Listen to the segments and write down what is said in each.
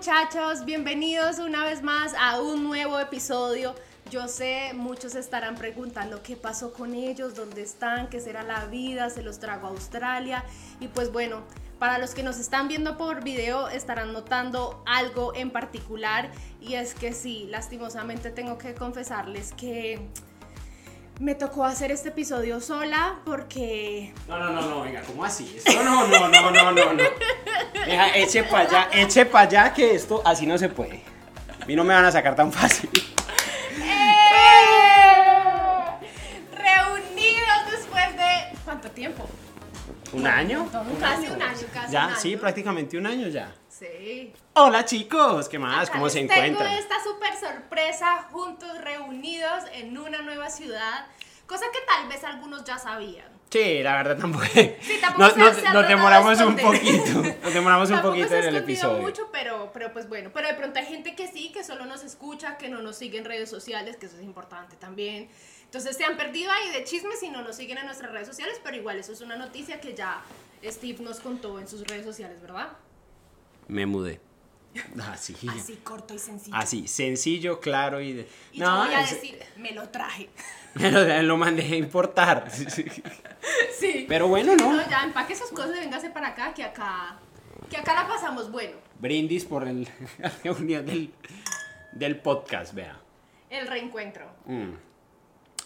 muchachos? Bienvenidos una vez más a un nuevo episodio. Yo sé, muchos estarán preguntando qué pasó con ellos, dónde están, qué será la vida, se los trago a Australia. Y pues bueno, para los que nos están viendo por video estarán notando algo en particular y es que sí, lastimosamente tengo que confesarles que me tocó hacer este episodio sola porque... No, no, no, no, venga, ¿cómo así? Esto no, no, no, no, no, no. Deja, eche para allá, eche para allá que esto así no se puede. A mí no me van a sacar tan fácil. ¡Eh! Reunidos después de... ¿Cuánto tiempo? ¿Un año? Casi un año, casi Ya, un sí, año. prácticamente un año ya. Sí. Hola chicos, ¿qué más? Acá ¿Cómo les se Tengo encuentran? esta súper sorpresa juntos, reunidos en una nueva ciudad, cosa que tal vez algunos ya sabían. Sí, la verdad tampoco. tampoco nos, se- nos- se demoramos de un poquito. Nos demoramos un poquito se en el episodio. mucho, pero, pero pues bueno, pero de pronto hay gente que sí, que solo nos escucha, que no nos sigue en redes sociales, que eso es importante también. Entonces se han perdido ahí de chismes y no nos siguen en nuestras redes sociales, pero igual eso es una noticia que ya Steve nos contó en sus redes sociales, ¿verdad? Me mudé. Así. Así corto y sencillo. Así, sencillo, claro y... de- Y yo voy a es- decir, me lo traje. Me lo, lo mandé a importar. Sí. Pero bueno, ¿no? No, ya empaque esas cosas y véngase para acá, que acá, que acá la pasamos bueno. Brindis por el, la reunión del, del podcast, vea. El reencuentro. Mm.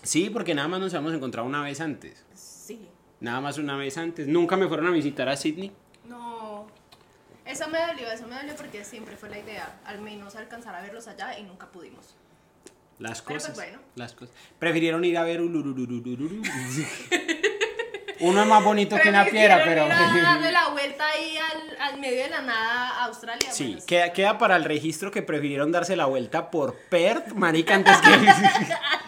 Sí, porque nada más nos habíamos encontrado una vez antes. Sí. Nada más una vez antes. Nunca me fueron a visitar a Sydney. Eso me dolió, eso me dolió porque siempre fue la idea, al menos alcanzar a verlos allá y nunca pudimos. Las Pero, pues, cosas. bueno. Las cosas. Prefirieron ir a ver Ulurururururu. Uno es más bonito que una piedra, pero. Darle la vuelta ahí al, al medio de la nada a Australia. Sí, bueno, queda, queda para el registro que prefirieron darse la vuelta por Perth, marica, antes que.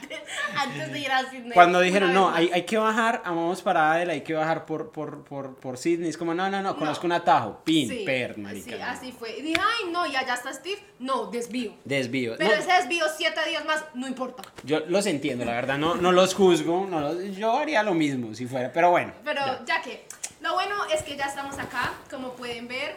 antes, de ir a Sydney. Cuando dijeron, no, hay, hay que bajar, vamos para Adela, hay que bajar por, por, por, por Sydney. Es como, no, no, no, conozco un atajo. Pin, Sí, Perth, marica. Sí, no. así fue. Y dije, ay, no, y allá está Steve. No, desvío. Desvío. Pero No, ese desvío siete días más, no importa. Yo los entiendo, la verdad, no, no los juzgo. No los- yo haría lo mismo si fuera, pero bueno. Pero ya. ya que, lo bueno es que ya estamos acá, como pueden ver,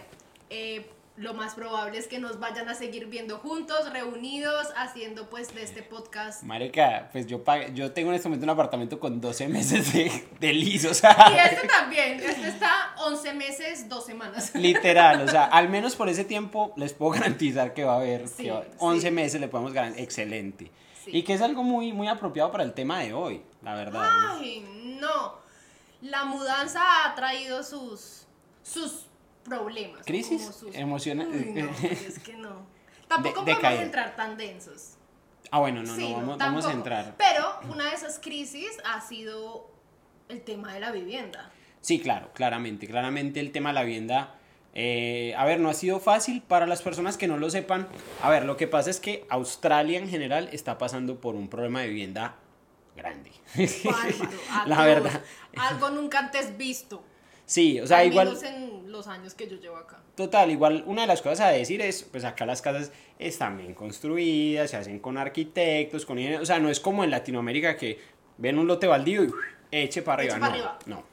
eh, lo más probable es que nos vayan a seguir viendo juntos, reunidos, haciendo pues de este podcast. Marica, pues yo pagué- yo tengo en este momento un apartamento con 12 meses de, de liso, o Y este también, este está 11 meses, 2 semanas. literal, o sea, al menos por ese tiempo les puedo garantizar que va a haber, Sí, que va- sí. 11 meses le podemos garantizar, excelente. Sí. Y que es algo muy, muy apropiado para el tema de hoy, la verdad. Ay, no. La mudanza ha traído sus, sus problemas. ¿Crisis? como sus- Emociona- Uy, no, es que no. Tampoco De- podemos entrar tan densos. Ah, bueno, no, Sí, no, vamos, vamos a entrar. Pero una de esas crisis ha sido el tema de la vivienda. Sí, claro, claramente, claramente el tema de la vivienda, eh, a ver, no ha sido fácil para las personas que no lo sepan. A ver, lo que pasa es que Australia en general está pasando por un problema de vivienda grande. Bárbaro, la verdad. Algo nunca antes visto. Sí, o sea, al igual, menos en los años que yo llevo acá. total, igual una de las cosas a decir es, pues acá las casas están bien construidas, se hacen con arquitectos, con ingenieros, o sea, no es como en Latinoamérica que ven un lote baldío y eche para Eche arriba, para no, arriba. no.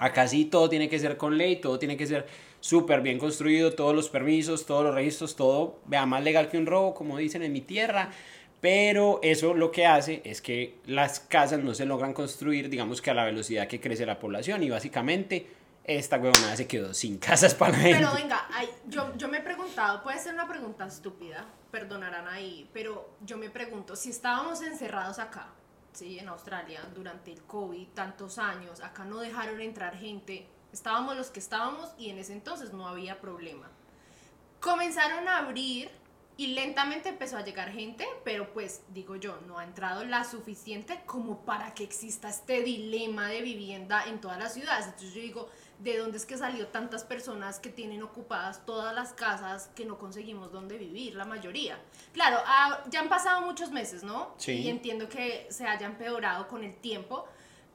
Acá sí todo tiene que ser con ley, todo tiene que ser súper bien construido, todos los permisos, todos los registros, todo, vea, más legal que un robo, como dicen en mi tierra. Pero eso lo que hace es que las casas no se logran construir, digamos que a la velocidad que crece la población. Y básicamente esta huevonada se quedó sin casas para la gente. Pero venga, ay, yo, yo me he preguntado, puede ser una pregunta estúpida, perdonarán ahí, pero yo me pregunto, si estábamos encerrados acá, ¿sí? En Australia, durante el COVID, tantos años, acá no dejaron entrar gente, estábamos los que estábamos y en ese entonces no había problema. Comenzaron a abrir y lentamente empezó a llegar gente, pero pues digo yo, no ha entrado la suficiente como para que exista este dilema de vivienda en todas las ciudades. Entonces yo digo, ¿de dónde es que salió tantas personas que tienen ocupadas todas las casas que no conseguimos dónde vivir, la mayoría? Claro, ah, ya han pasado muchos meses, ¿no? Sí. Y entiendo que se haya empeorado con el tiempo,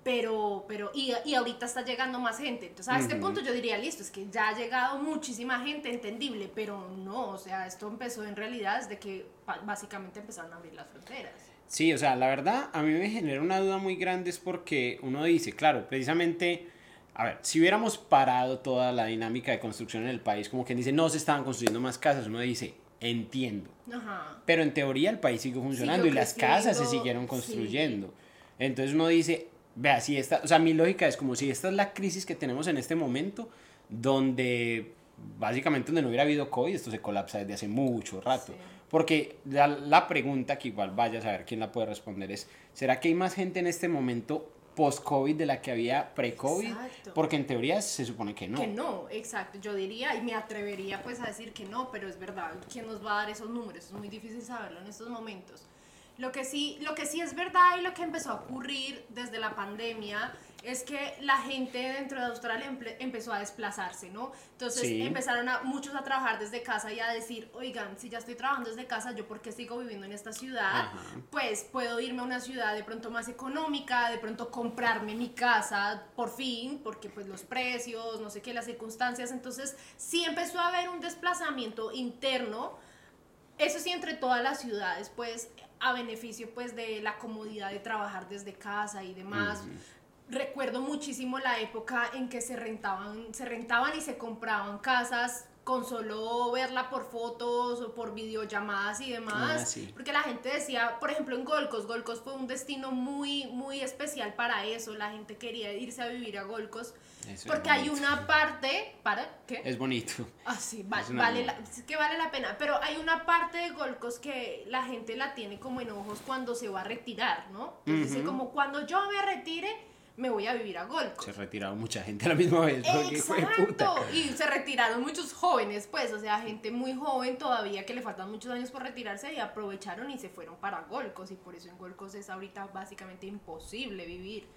pero, pero, y, y ahorita está llegando más gente. Entonces, a este punto yo diría, listo, es que ya ha llegado muchísima gente, entendible, pero no, o sea, esto empezó en realidad desde que básicamente empezaron a abrir las fronteras. Sí, o sea, la verdad a mí me genera una duda muy grande es porque uno dice, claro, precisamente a ver, si hubiéramos parado toda la dinámica de construcción en el país, como quien dice, no se estaban construyendo más casas, uno dice, entiendo. Ajá. Pero en teoría el país siguió funcionando y las casas se siguieron sí. construyendo. Entonces uno dice, vea, si esta, o sea, mi lógica es como si esta es la crisis que tenemos en este momento, donde básicamente donde no hubiera habido COVID, esto se colapsa desde hace mucho rato. Sí. Porque la, la pregunta que igual vaya a saber quién la puede responder es, ¿será que hay más gente en este momento post-COVID de la que había pre-COVID? Porque en teoría se supone que no. Que no, exacto. Yo diría y me atrevería pues a decir que no, pero es verdad. ¿Quién nos va a dar esos números? Es muy difícil saberlo en estos momentos. Lo que sí, lo que sí es verdad y lo que empezó a ocurrir desde la pandemia es que la gente dentro de Australia empezó a desplazarse, ¿no? Entonces Sí. empezaron a, muchos a trabajar desde casa y a decir, oigan, si ya estoy trabajando desde casa, ¿yo por qué sigo viviendo en esta ciudad? Ajá. Pues puedo irme a una ciudad de pronto más económica, de pronto comprarme mi casa por fin, porque pues los precios, no sé qué, las circunstancias. Entonces sí empezó a haber un desplazamiento interno eso sí, entre todas las ciudades, pues, a beneficio, pues, de la comodidad de trabajar desde casa y demás. Recuerdo muchísimo la época en que se rentaban, se rentaban y se compraban casas con solo verla por fotos o por videollamadas y demás, Ah, sí. porque la gente decía, por ejemplo, en Golcos, Golcos fue un destino muy, muy especial para eso, la gente quería irse a vivir a Golcos, Eso porque hay una parte, ¿para qué? Es bonito. Ah, sí, va- Es vale, la, es que vale la pena. Pero hay una parte de Golcos que la gente la tiene como en ojos cuando se va a retirar, ¿no? Entonces Ujú. como cuando yo me retire, me voy a vivir a Golcos. Se retiraron mucha gente a la misma vez. Exacto. Y se retiraron muchos jóvenes, pues, o sea, gente muy joven todavía que le faltan muchos años por retirarse y aprovecharon y se fueron para Golcos. Y por eso en Golcos es ahorita básicamente imposible vivir.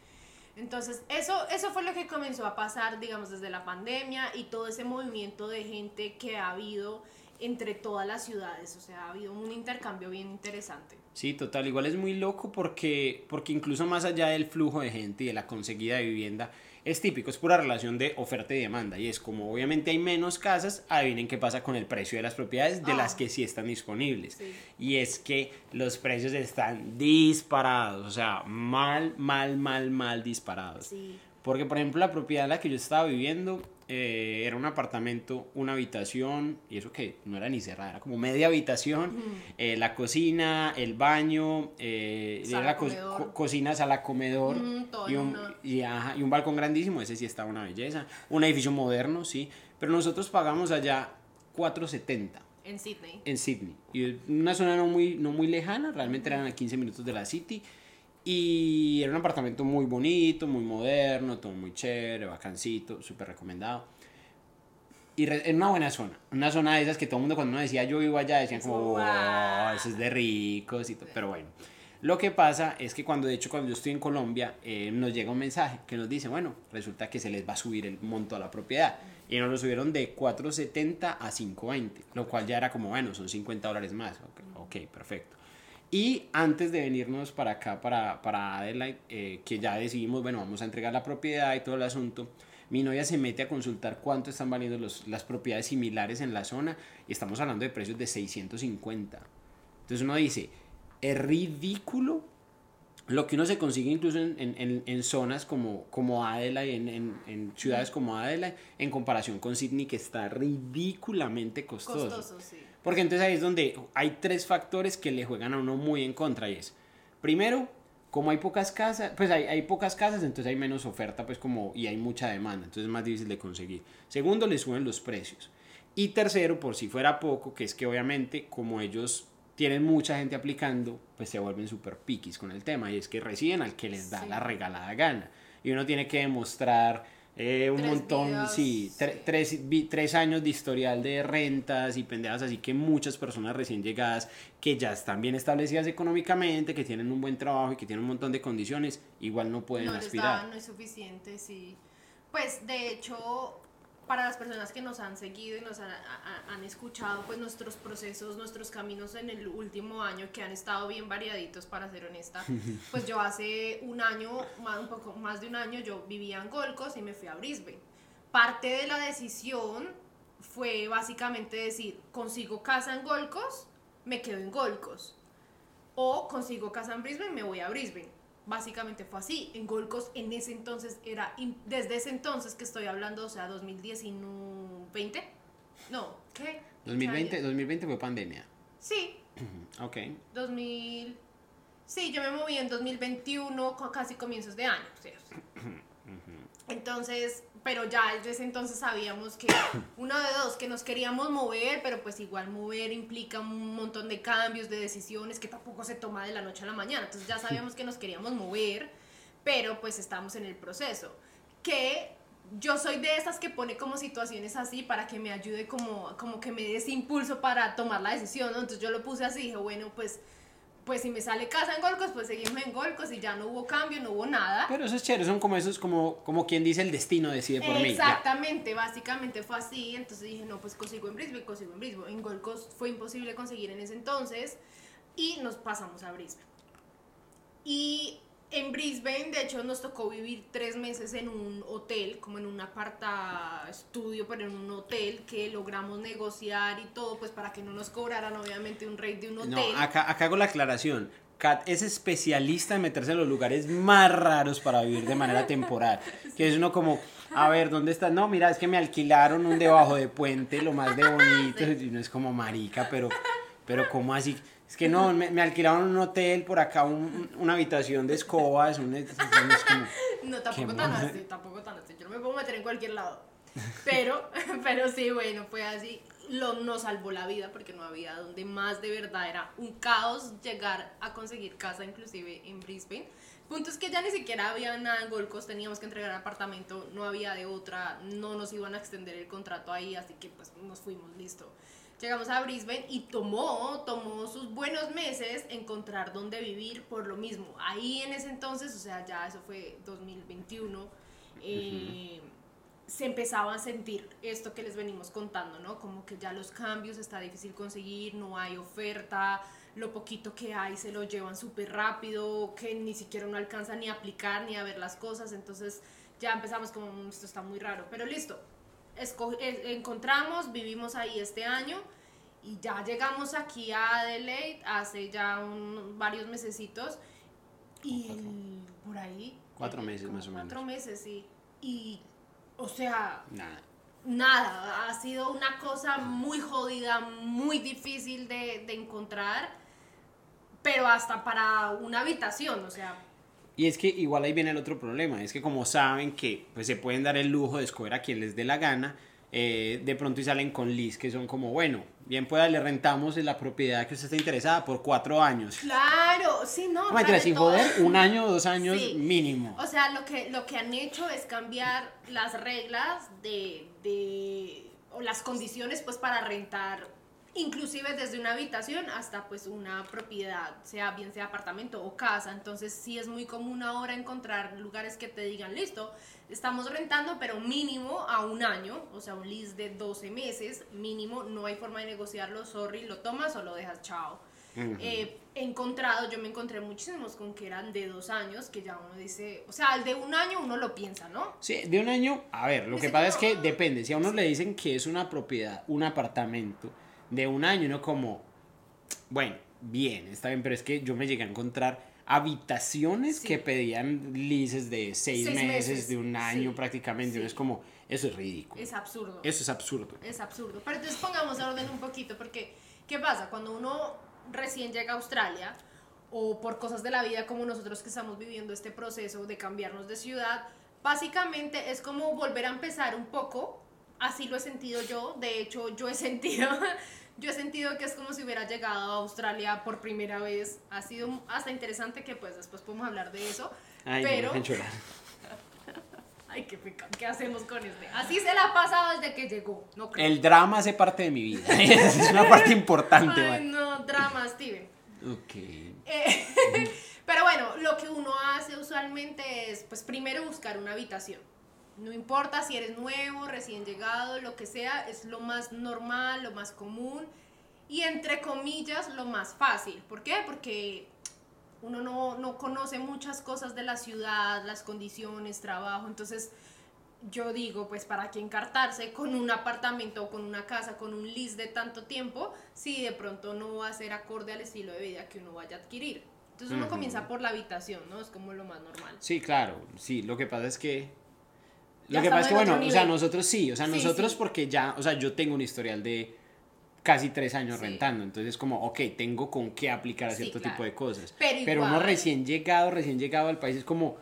Entonces, eso, eso fue lo que comenzó a pasar, digamos, desde la pandemia y todo ese movimiento de gente que ha habido entre todas las ciudades. O sea, ha habido un intercambio bien interesante. Sí, total. Igual es muy loco porque, porque incluso más allá del flujo de gente y de la conseguida de vivienda, es típico, es pura relación de oferta y demanda. Y es como obviamente hay menos casas, adivinen qué pasa con el precio de las propiedades de Ah. las que sí están disponibles. Sí. Y es que los precios están disparados, o sea, mal, mal, mal, mal disparados. Sí. Porque, por ejemplo, la propiedad en la que yo estaba viviendo eh, era un apartamento, una habitación, y eso que no era ni cerrada, era como media habitación, eh, la cocina, el baño, eh, Sala, era la co- co- cocina, sala, comedor, Mm, y, un, una. y, ajá, y un balcón grandísimo, ese sí estaba una belleza. Un edificio moderno, sí, pero nosotros pagamos allá 470 En Sydney. en Sydney. Y una zona no muy, no muy lejana, realmente eran a 15 minutos de la City. Y era un apartamento muy bonito, muy moderno, todo muy chévere, bacancito, súper recomendado. Y re- en una buena zona, una zona de esas que todo el mundo cuando uno decía yo vivo allá decían como, Wow. wow, eso es de ricos y todo. Pero bueno, lo que pasa es que cuando de hecho cuando yo estoy en Colombia eh, nos llega un mensaje que nos dice, bueno, resulta que se les va a subir el monto a la propiedad. Y nos lo subieron de 4.70 a 5.20, lo cual ya era como, bueno, son 50 dólares más. Ok, ok, perfecto. Y antes de venirnos para acá, para, para Adelaide, eh, que ya decidimos, bueno, vamos a entregar la propiedad y todo el asunto, mi novia se mete a consultar cuánto están valiendo los, las propiedades similares en la zona y estamos hablando de precios de 650. Entonces uno dice, es ridículo lo que uno se consigue incluso en, en- en- zonas como, como Adelaide, en, en- en ciudades como Adelaide, en comparación con Sydney, que está ridículamente costoso. Costoso, sí. Porque entonces ahí es donde hay tres factores que le juegan a uno muy en contra y es, primero, como hay pocas casas, pues hay, hay pocas casas, entonces hay menos oferta, pues como, y hay mucha demanda, entonces es más difícil de conseguir. Segundo, le suben los precios. Y tercero, por si fuera poco, que es que obviamente como ellos tienen mucha gente aplicando, pues se vuelven súper piquis con el tema, y es que reciben al que les da Sí. la regalada gana. Y uno tiene que demostrar eh, un Tres montón, sí, tre- sí. tres, vi- tres años de historial de rentas y pendejas, así que muchas personas recién llegadas que ya están bien establecidas económicamente, que tienen un buen trabajo y que tienen un montón de condiciones, igual no pueden no les aspirar. da, no es suficiente, sí. Pues de hecho, para las personas que nos han seguido y nos han, a- han escuchado, pues nuestros procesos, nuestros caminos en el último año que han estado bien variaditos, para ser honesta. Pues yo hace un año, más, un poco más de un año, yo vivía en Golcos y me fui a Brisbane. Parte de la decisión fue básicamente decir, consigo casa en Golcos, me quedo en Golcos. O consigo casa en Brisbane, me voy a Brisbane. Básicamente fue así. En Gold Coast en ese entonces era, desde ese entonces que estoy hablando, o sea, 2019, no, ¿qué? 2020, 2020 fue pandemia. Sí. ok. 2000, sí, yo me moví en 2021, casi comienzos de año, ¿cierto? Entonces, pero ya desde ese entonces sabíamos que uno de dos, que nos queríamos mover, pero pues igual mover implica un montón de cambios, de decisiones que tampoco se toma de la noche a la mañana. Entonces ya sabíamos que nos queríamos mover, pero pues estamos en el proceso. Que yo soy de esas que pone como situaciones así para que me ayude como, como que me dé ese impulso para tomar la decisión, ¿no? Entonces yo lo puse así, dije, bueno, pues pues si me sale casa en Golcos, pues seguimos en Golcos y ya no hubo cambio, no hubo nada. Pero eso es chévere, son como esos, como, como quien dice el destino decide por mí. Exactamente, básicamente fue así, entonces dije, no, pues consigo en Brisbane, consigo en Brisbane. En Golcos fue imposible conseguir en ese entonces y nos pasamos a Brisbane. Y en Brisbane, de hecho, nos tocó vivir tres meses en un hotel, como en un aparta estudio, pero en un hotel que logramos negociar y todo, pues para que no nos cobraran obviamente un rate de un hotel. No, acá, acá hago la aclaración. Kat es especialista en meterse en los lugares más raros para vivir de manera temporal. Que es uno como, a ver, ¿dónde estás? No, mira, es que me alquilaron un debajo de puente, lo más de bonito. Y no es como marica, pero, pero ¿cómo así? Es que no, me, alquilaron un hotel por acá, una habitación de escobas, un, No, tampoco tan así, tampoco tan así. Yo no me puedo meter en cualquier lado. Pero, pero sí, bueno, fue así. Lo, nos salvó la vida porque no había donde más de verdad era un caos llegar a conseguir casa, inclusive en Brisbane. Punto es que ya ni siquiera había nada en Gold Coast, teníamos que entregar apartamento, no había de otra, no nos iban a extender el contrato ahí, así que pues nos fuimos, listo. Llegamos a Brisbane y tomó, tomó sus buenos meses encontrar dónde vivir por lo mismo. Ahí en ese entonces, o sea, ya eso fue 2021, eh, se empezaba a sentir esto que les venimos contando, ¿no? Como que ya los cambios está difícil conseguir, no hay oferta, lo poquito que hay se lo llevan súper rápido, que ni siquiera uno alcanza ni a aplicar ni a ver las cosas, entonces ya empezamos como, mm, esto está muy raro, pero listo, encontramos, vivimos ahí este año y ya llegamos aquí a Adelaide hace ya un, varios mesecitos y por ahí cuatro meses más o menos. cuatro meses sí. Y o sea nada. nada ha sido una cosa muy jodida muy difícil de, de encontrar pero hasta para una habitación o sea y es que igual ahí viene el otro problema, es que como saben que pues, se pueden dar el lujo de escoger a quien les dé la gana, eh, de pronto y salen con lis que son como, bueno, bien pueda, le rentamos la propiedad que usted está interesada por cuatro años. Claro, sí, no. No, sin joder, un año o dos años mínimo. O sea, lo que, lo que han hecho es cambiar las reglas de, de, o las condiciones pues para rentar inclusive desde una habitación hasta pues una propiedad, sea bien sea apartamento o casa. Entonces sí es muy común ahora encontrar lugares que te digan, listo, estamos rentando, pero mínimo a un año, o sea, un lease de 12 meses, mínimo, no hay forma de negociarlo, sorry, lo tomas o lo dejas, chao. Eh, he encontrado, yo me encontré muchísimos con que eran de dos años, que ya uno dice, o sea, el de un año uno lo piensa, ¿no? Sí, de un año, a ver, lo que pasa es que depende, si a uno le dicen que es una propiedad, un apartamento, de un año, uno como, bueno, bien, está bien, pero es que yo me llegué a encontrar habitaciones que pedían leases de seis, meses, de un año prácticamente. Es como, eso es ridículo. Es absurdo. Eso es absurdo. Es absurdo. Pero entonces pongamos orden un poquito, porque ¿qué pasa? Cuando uno recién llega a Australia, o por cosas de la vida como nosotros que estamos viviendo este proceso de cambiarnos de ciudad, básicamente es como volver a empezar un poco. Así lo he sentido yo. De hecho, yo he sentido yo he sentido que es como si hubiera llegado a Australia por primera vez. Ha sido hasta interesante que pues después podemos hablar de eso. Ay, pero... Ay, qué pecado. ¿Qué hacemos con este? Así se la ha pasado desde que llegó. No creo. El drama hace parte de mi vida. es una parte importante. Ay, no, drama, Steven. Ok. Eh, pero bueno, lo que uno hace usualmente es, pues primero buscar una habitación no importa si eres nuevo, recién llegado, lo que sea, es lo más normal, lo más común y entre comillas lo más fácil. ¿Por qué? Porque uno no, conoce muchas cosas de la ciudad, las condiciones, trabajo, entonces yo digo, pues para qué encartarse con un apartamento o con una casa, con un list de tanto tiempo, si de pronto no va a ser acorde al estilo de vida que uno vaya a adquirir. Entonces uno comienza por la habitación, ¿no? Es como lo más normal. Sí, claro, sí, lo que pasa es que... Lo que pasa es que, bueno, o sea, nosotros sí, o sea, Sí, nosotros sí. porque ya, o sea, yo tengo un historial de casi tres años Sí. rentando, entonces como, ok, tengo con qué aplicar a cierto claro. tipo de cosas. Pero uno igual- recién llegado, recién llegado al país es como,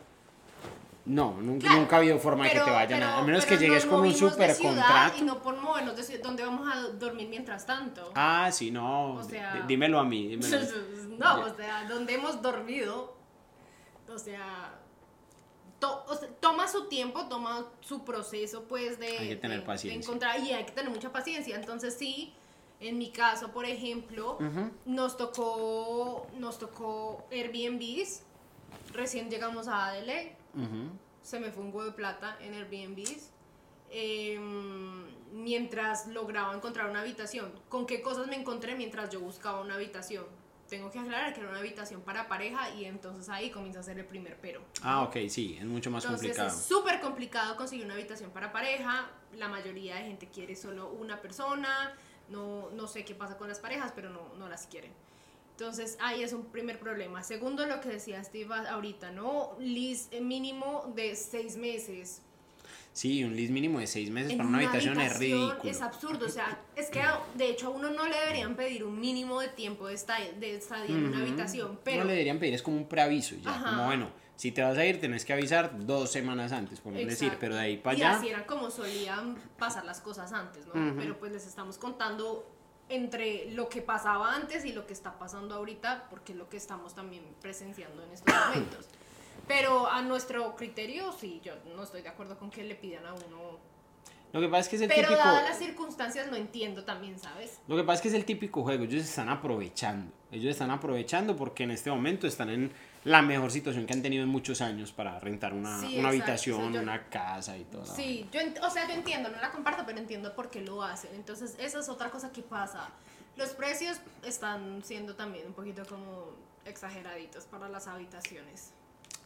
no, nunca, Claro, nunca ha habido forma de que pero- te vayan pero- a, a menos que pero llegues con un super contrato. Y no por movernos de ¿dónde vamos a dormir mientras tanto? Ah, sí, no, O sea- dímelo a mí, dímelo. no, o sea, donde hemos dormido, o sea, to- o sea, toma su tiempo, toma su proceso, pues, de, Hay que tener de- de paciencia. encontrar, y hay que tener mucha paciencia. Entonces, sí, en mi caso, por ejemplo, nos tocó, nos tocó Airbnbs, recién llegamos a Adelaide, se me fue un huevo de plata en Airbnbs. em, mientras lograba encontrar una habitación. ¿Con qué cosas me encontré mientras yo buscaba una habitación? Tengo que aclarar que era una habitación para pareja y entonces ahí comienza a ser el primer pero. Ah, ok, sí, es mucho más Entonces complicado. es súper complicado conseguir una habitación para pareja. La mayoría de gente quiere solo una persona. No, no sé qué pasa con las parejas, pero no, no las quieren. Entonces ahí es un primer problema. Segundo, lo que decía Steve ahorita, ¿no? List mínimo de seis meses. Sí, un list mínimo de seis meses En para una habitación, es ridículo. Es absurdo, o sea, es que de hecho a uno no le deberían pedir un mínimo de tiempo de estadía, de estadía en una habitación, No pero le deberían pedir, es como un preaviso ya. Ajá. Como bueno, si te vas a ir, tenés que avisar dos semanas antes, por decir, pero de ahí para y allá. así era como solían pasar las cosas antes, ¿no? Pero pues les estamos contando entre lo que pasaba antes y lo que está pasando ahorita, porque es lo que estamos también presenciando en estos momentos. Pero a nuestro criterio, sí, yo no estoy de acuerdo con que le pidan a uno. Lo que pasa es que es el Pero típico. dadas las circunstancias, lo entiendo también, ¿sabes? Lo que pasa es que es el típico juego, ellos están aprovechando. Ellos están aprovechando porque en este momento están en la mejor situación que han tenido en muchos años para rentar una, Sí, una habitación, sí, yo- una casa y todo. Sí, yo, o sea, yo entiendo, no la comparto, pero entiendo por qué lo hacen. Entonces, esa es otra cosa que pasa. Los precios están siendo también un poquito como exageraditos para las habitaciones.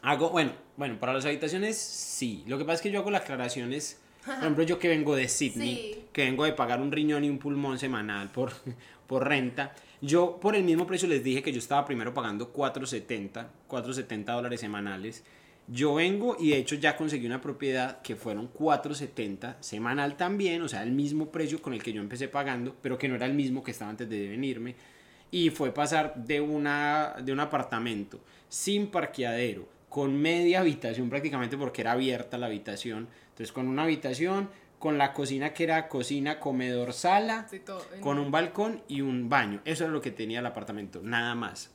Hago, bueno, bueno, para las habitaciones sí. Lo que pasa es que yo hago las aclaraciones. Por ejemplo, yo que vengo de Sydney, Sí. que vengo de pagar un riñón y un pulmón semanal por, por renta. Yo por el mismo precio les dije que yo estaba primero pagando 4.70, 4.70 dólares semanales. Yo vengo y de hecho ya conseguí una propiedad que fueron 4.70 semanal también, o sea, el mismo precio con el que yo empecé pagando, pero que no era el mismo que estaba antes de venirme. Y fue pasar de, una, de un apartamento sin parqueadero, con media habitación prácticamente porque era abierta la habitación. Entonces con una habitación, con la cocina que era cocina, comedor, sala, Sí, todo con un balcón y un baño. Eso era lo que tenía el apartamento, nada más.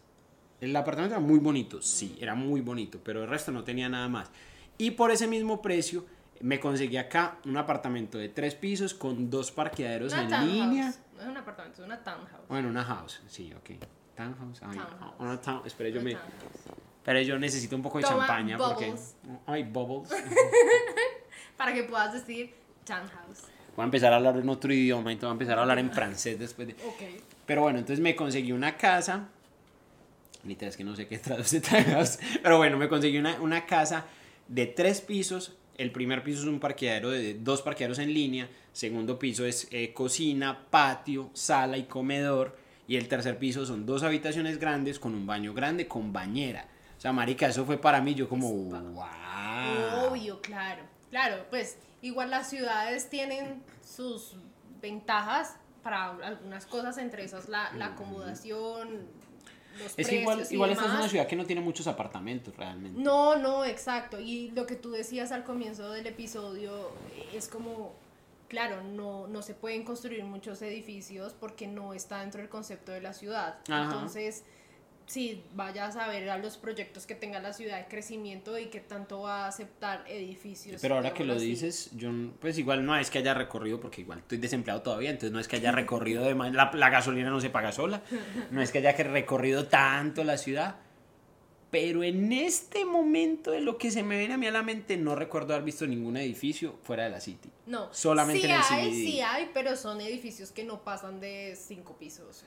El apartamento era muy bonito, sí, era muy bonito, pero el resto no tenía nada más. Y por ese mismo precio me conseguí acá un apartamento de tres pisos con dos parqueaderos Una en townhouse. línea. No es un apartamento, es una townhouse. Bueno, una house, sí, ok. Townhouse, ay, Townhouse. una town- espera, yo Una me, townhouse. Pero yo necesito un poco de Toma champaña porque bubbles. ay, bubbles. Para que puedas decir townhouse. Voy a empezar a hablar en otro idioma y te voy a empezar a hablar en francés después de Ok. Pero bueno, entonces me conseguí una casa. Literal, es que no sé qué traduce townhouse. Pero bueno, me conseguí una, una casa de tres pisos. El primer piso es un parqueadero de dos parqueaderos en línea. Segundo piso es eh, cocina, patio, sala y comedor. Y el tercer piso son dos habitaciones grandes con un baño grande con bañera. O sea, marica, eso fue para mí. Yo como, wow. Obvio, claro. Claro, pues igual las ciudades tienen sus ventajas para algunas cosas, entre esas la, la acomodación, los Es que igual, igual esta es una ciudad que no tiene muchos apartamentos realmente. No, no, exacto. Y lo que tú decías al comienzo del episodio es como, claro, no, no se pueden construir muchos edificios porque no está dentro del concepto de la ciudad. Ajá. Entonces, sí, vayas a ver a los proyectos que tenga la ciudad de crecimiento y qué tanto va a aceptar edificios. Pero ahora que lo así. dices, yo pues igual no es que haya recorrido, porque igual estoy desempleado todavía, entonces no es que haya recorrido de la, la gasolina no se paga sola, no es que haya recorrido tanto la ciudad, pero en este momento de lo que se me viene a mí a la mente no recuerdo haber visto ningún edificio fuera de la City. No, solamente sí en el hay, CBD. sí hay, pero son edificios que no pasan de cinco pisos.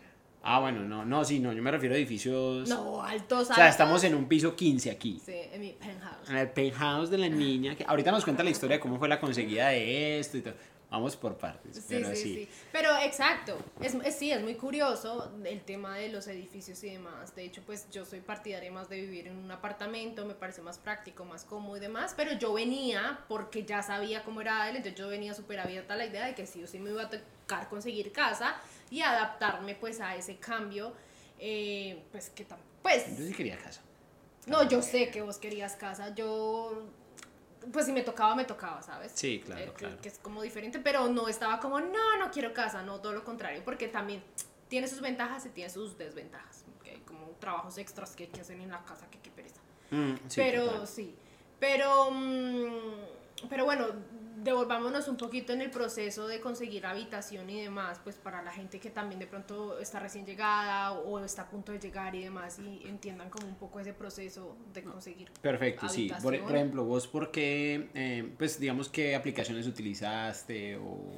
Ah, bueno, no, no, sí, no, yo me refiero a edificios... No, altos, o sea, altos. estamos en un piso 15 aquí. Sí, en mi penthouse. En el penthouse de la niña, que ahorita nos cuenta la historia de cómo fue la conseguida de esto y todo. Vamos por partes. Sí, pero sí, sí. sí. Pero exacto, es, es- sí, es muy curioso el tema de los edificios y demás. De hecho, pues yo soy partidaria más de vivir en un apartamento, me parece más práctico, más cómodo y demás. Pero yo venía, porque ya sabía cómo era él, entonces yo venía súper abierta a la idea de que sí o sí me iba a tocar conseguir casa y adaptarme pues a ese cambio. eh, pues que tam- pues Yo sí quería casa. no, yo sé que vos querías casa. Yo, pues si me tocaba, me tocaba, ¿sabes? Sí, claro, Eh, que, claro. que es como diferente, pero no estaba como, no, no quiero casa, no, todo lo contrario, porque también tiene sus ventajas y tiene sus desventajas. ¿ok? Como trabajos extras que hay que hacer en la casa, que qué pereza. Mm, sí, pero total. sí, pero, mm, pero bueno, devolvámonos un poquito en el proceso de conseguir habitación y demás, pues para la gente que también de pronto está recién llegada o está a punto de llegar y demás y entiendan como un poco ese proceso de conseguir. Perfecto, sí. Por, ejemplo, vos, ¿por qué, eh, pues digamos, qué aplicaciones utilizaste o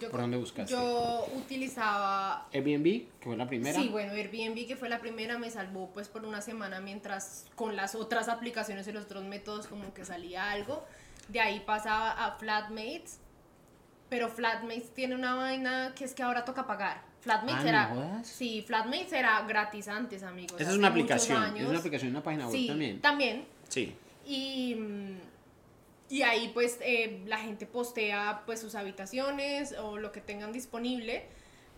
yo, ¿Por dónde buscaste? Yo utilizaba Airbnb, que fue la primera? Sí, bueno, Airbnb, que fue la primera, me salvó pues por una semana mientras con las otras aplicaciones y los otros métodos como que salía algo. De ahí pasaba a Flatmates, pero Flatmates tiene una vaina que es que ahora toca pagar. Flatmates Ah, ¿no era... Sí, Flatmates era gratis antes, amigos. Esa es una aplicación, es una aplicación, una página web Sí, también. también. Sí. Y, mm, y ahí pues eh, la gente postea pues sus habitaciones o lo que tengan disponible.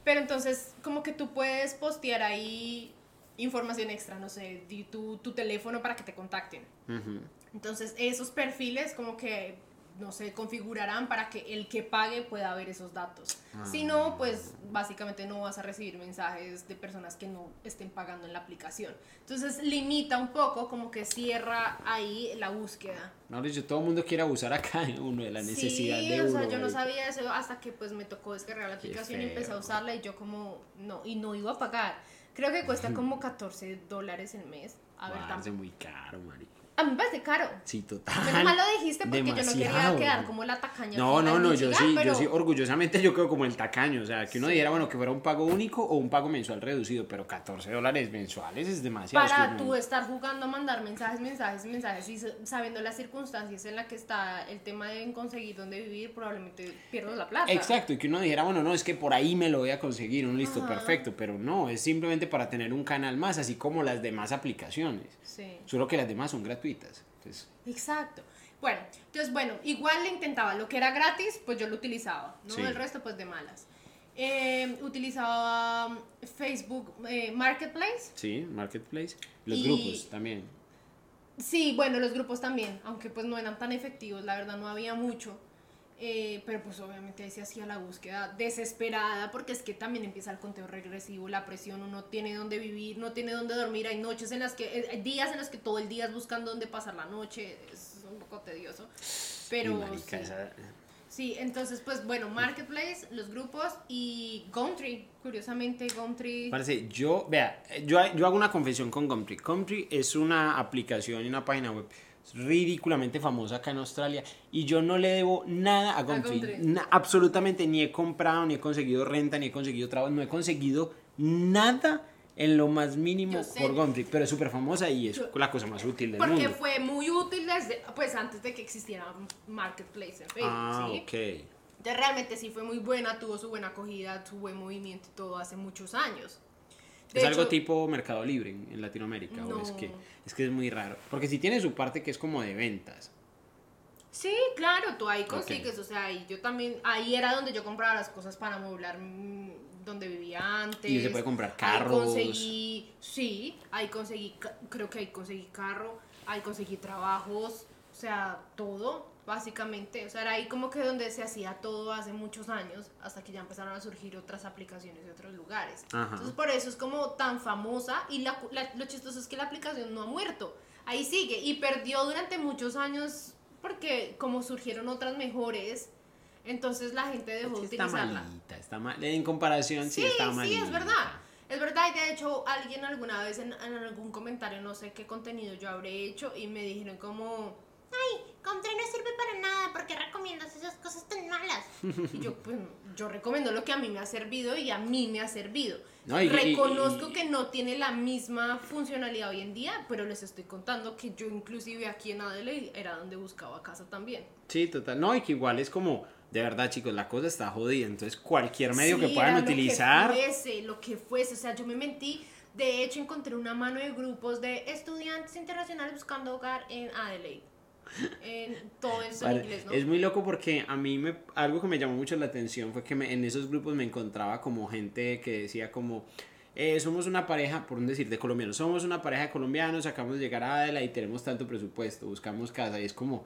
Pero entonces como que tú puedes postear ahí información extra, no sé, tu, tu teléfono para que te contacten. Entonces esos perfiles como que, no sé, configurarán para que el que pague pueda ver esos datos. Si no, pues básicamente no vas a recibir mensajes de personas que no estén pagando en la aplicación. Entonces limita un poco, como que cierra ahí la búsqueda. No, dicho, todo el mundo quiere abusar acá de uno, de la necesidad sí, de o uno. sea, yo no sabía eso hasta que pues me tocó descargar la aplicación y empecé a usarla y yo como, no, y no iba a pagar. Creo que cuesta como 14 dólares el mes. A ver, Parce, tam- muy caro, marica. A mí me parece caro. Sí, total. Menos mal lo dijiste porque yo no quería quedar como la tacaña. No, no, no, yo sí, pero- yo sí, orgullosamente yo quedo como el tacaño, o sea, que uno Sí. dijera, bueno, que fuera un pago único o un pago mensual reducido, pero 14 dólares mensuales es demasiado. es Para que tú no- estar jugando a mandar mensajes, mensajes, mensajes y sa- sabiendo las circunstancias en las que está el tema de conseguir dónde vivir, probablemente pierdas la plata. Exacto, y que uno dijera, bueno, no, es que por ahí me lo voy a conseguir, un listo, Ajá. perfecto, pero no, es simplemente para tener un canal más, así como las demás aplicaciones, Sí. solo que las demás son gratuitas. Entonces, Exacto. Bueno, entonces, bueno, igual le intentaba. Lo que era gratis, pues yo lo utilizaba, ¿no? Sí. El resto, pues de malas. Eh, utilizaba um, Facebook eh, Marketplace. sí, Marketplace, los Y- grupos también. Sí, bueno, los grupos también, aunque pues no eran tan efectivos, la verdad no había mucho. Eh, pero pues obviamente ahí se hacía la búsqueda desesperada porque es que también empieza el conteo regresivo, la presión, uno tiene dónde vivir, no tiene dónde dormir, hay noches en las que, eh, hay días en los que todo el día es buscando dónde pasar la noche, es un poco tedioso. Pero marica, sí. esa- Sí, entonces pues bueno, Marketplace, los grupos y Gumtree, curiosamente Gumtree... Parece, yo, vea, yo, yo hago una confesión con Gumtree. Gumtree es una aplicación y una página web ridículamente famosa acá en Australia y yo no le debo nada a Gumtree. Na- absolutamente, ni he comprado, ni he conseguido renta, ni he conseguido trabajo, no he conseguido nada en lo más mínimo por Gumtree, pero es súper famosa y es Yo- la cosa más útil del Porque mundo. fue muy útil desde, pues antes de que existiera Marketplace en Facebook, Ah, ¿sí? ok. Entonces realmente sí fue muy buena, tuvo su buena acogida, su buen movimiento y todo hace muchos años. De ¿Es algo tipo Mercado Libre en, en Latinoamérica? ¿O es que, es que es muy raro? Porque si tiene su parte que es como de ventas. Sí, claro, tú ahí consigues, o sea, ahí yo también, ahí era donde yo compraba las cosas para amueblar mm, donde vivía antes. Y se puede comprar Ahí carros. conseguí, sí, ahí conseguí, creo que ahí conseguí carro, ahí conseguí trabajos, o sea, todo, básicamente. O sea, era ahí como que donde se hacía todo hace muchos años, hasta que ya empezaron a surgir otras aplicaciones de otros lugares. Ajá. Entonces, por eso es como tan famosa y la, la- lo chistoso es que la aplicación no ha muerto. Ahí sigue y perdió durante muchos años porque como surgieron otras mejores, entonces la gente dejó de que está utilizarla. malita, está mal. En comparación, sí, Sí, está sí, malita. es verdad. Es verdad, y de hecho alguien alguna vez en, en algún comentario, no sé qué contenido yo habré hecho, y me dijeron como, ay, Comtre no sirve para nada, ¿por qué recomiendas esas cosas tan malas? Y yo, pues, yo recomiendo lo que a mí me ha servido y a mí me ha servido. No, y- y- Reconozco y- que no tiene la misma funcionalidad hoy en día, pero les estoy contando que yo inclusive aquí en Adelaide era donde buscaba casa también. Sí, total. No, y que igual es como, de verdad, chicos, la cosa está jodida. Entonces, cualquier medio Sí, que puedan era utilizar. Lo que fuese, lo que fuese. O sea, yo me mentí. De hecho, encontré una mano de grupos de estudiantes internacionales buscando hogar en Adelaide. En todo en inglés, ¿no? Es muy loco porque a mí me, algo que me llamó mucho la atención fue que me- en esos grupos me encontraba como gente que decía como, eh, somos una pareja, por un decir, de colombianos, somos una pareja de colombianos, acabamos de llegar a Adela y tenemos tanto presupuesto, buscamos casa y es como,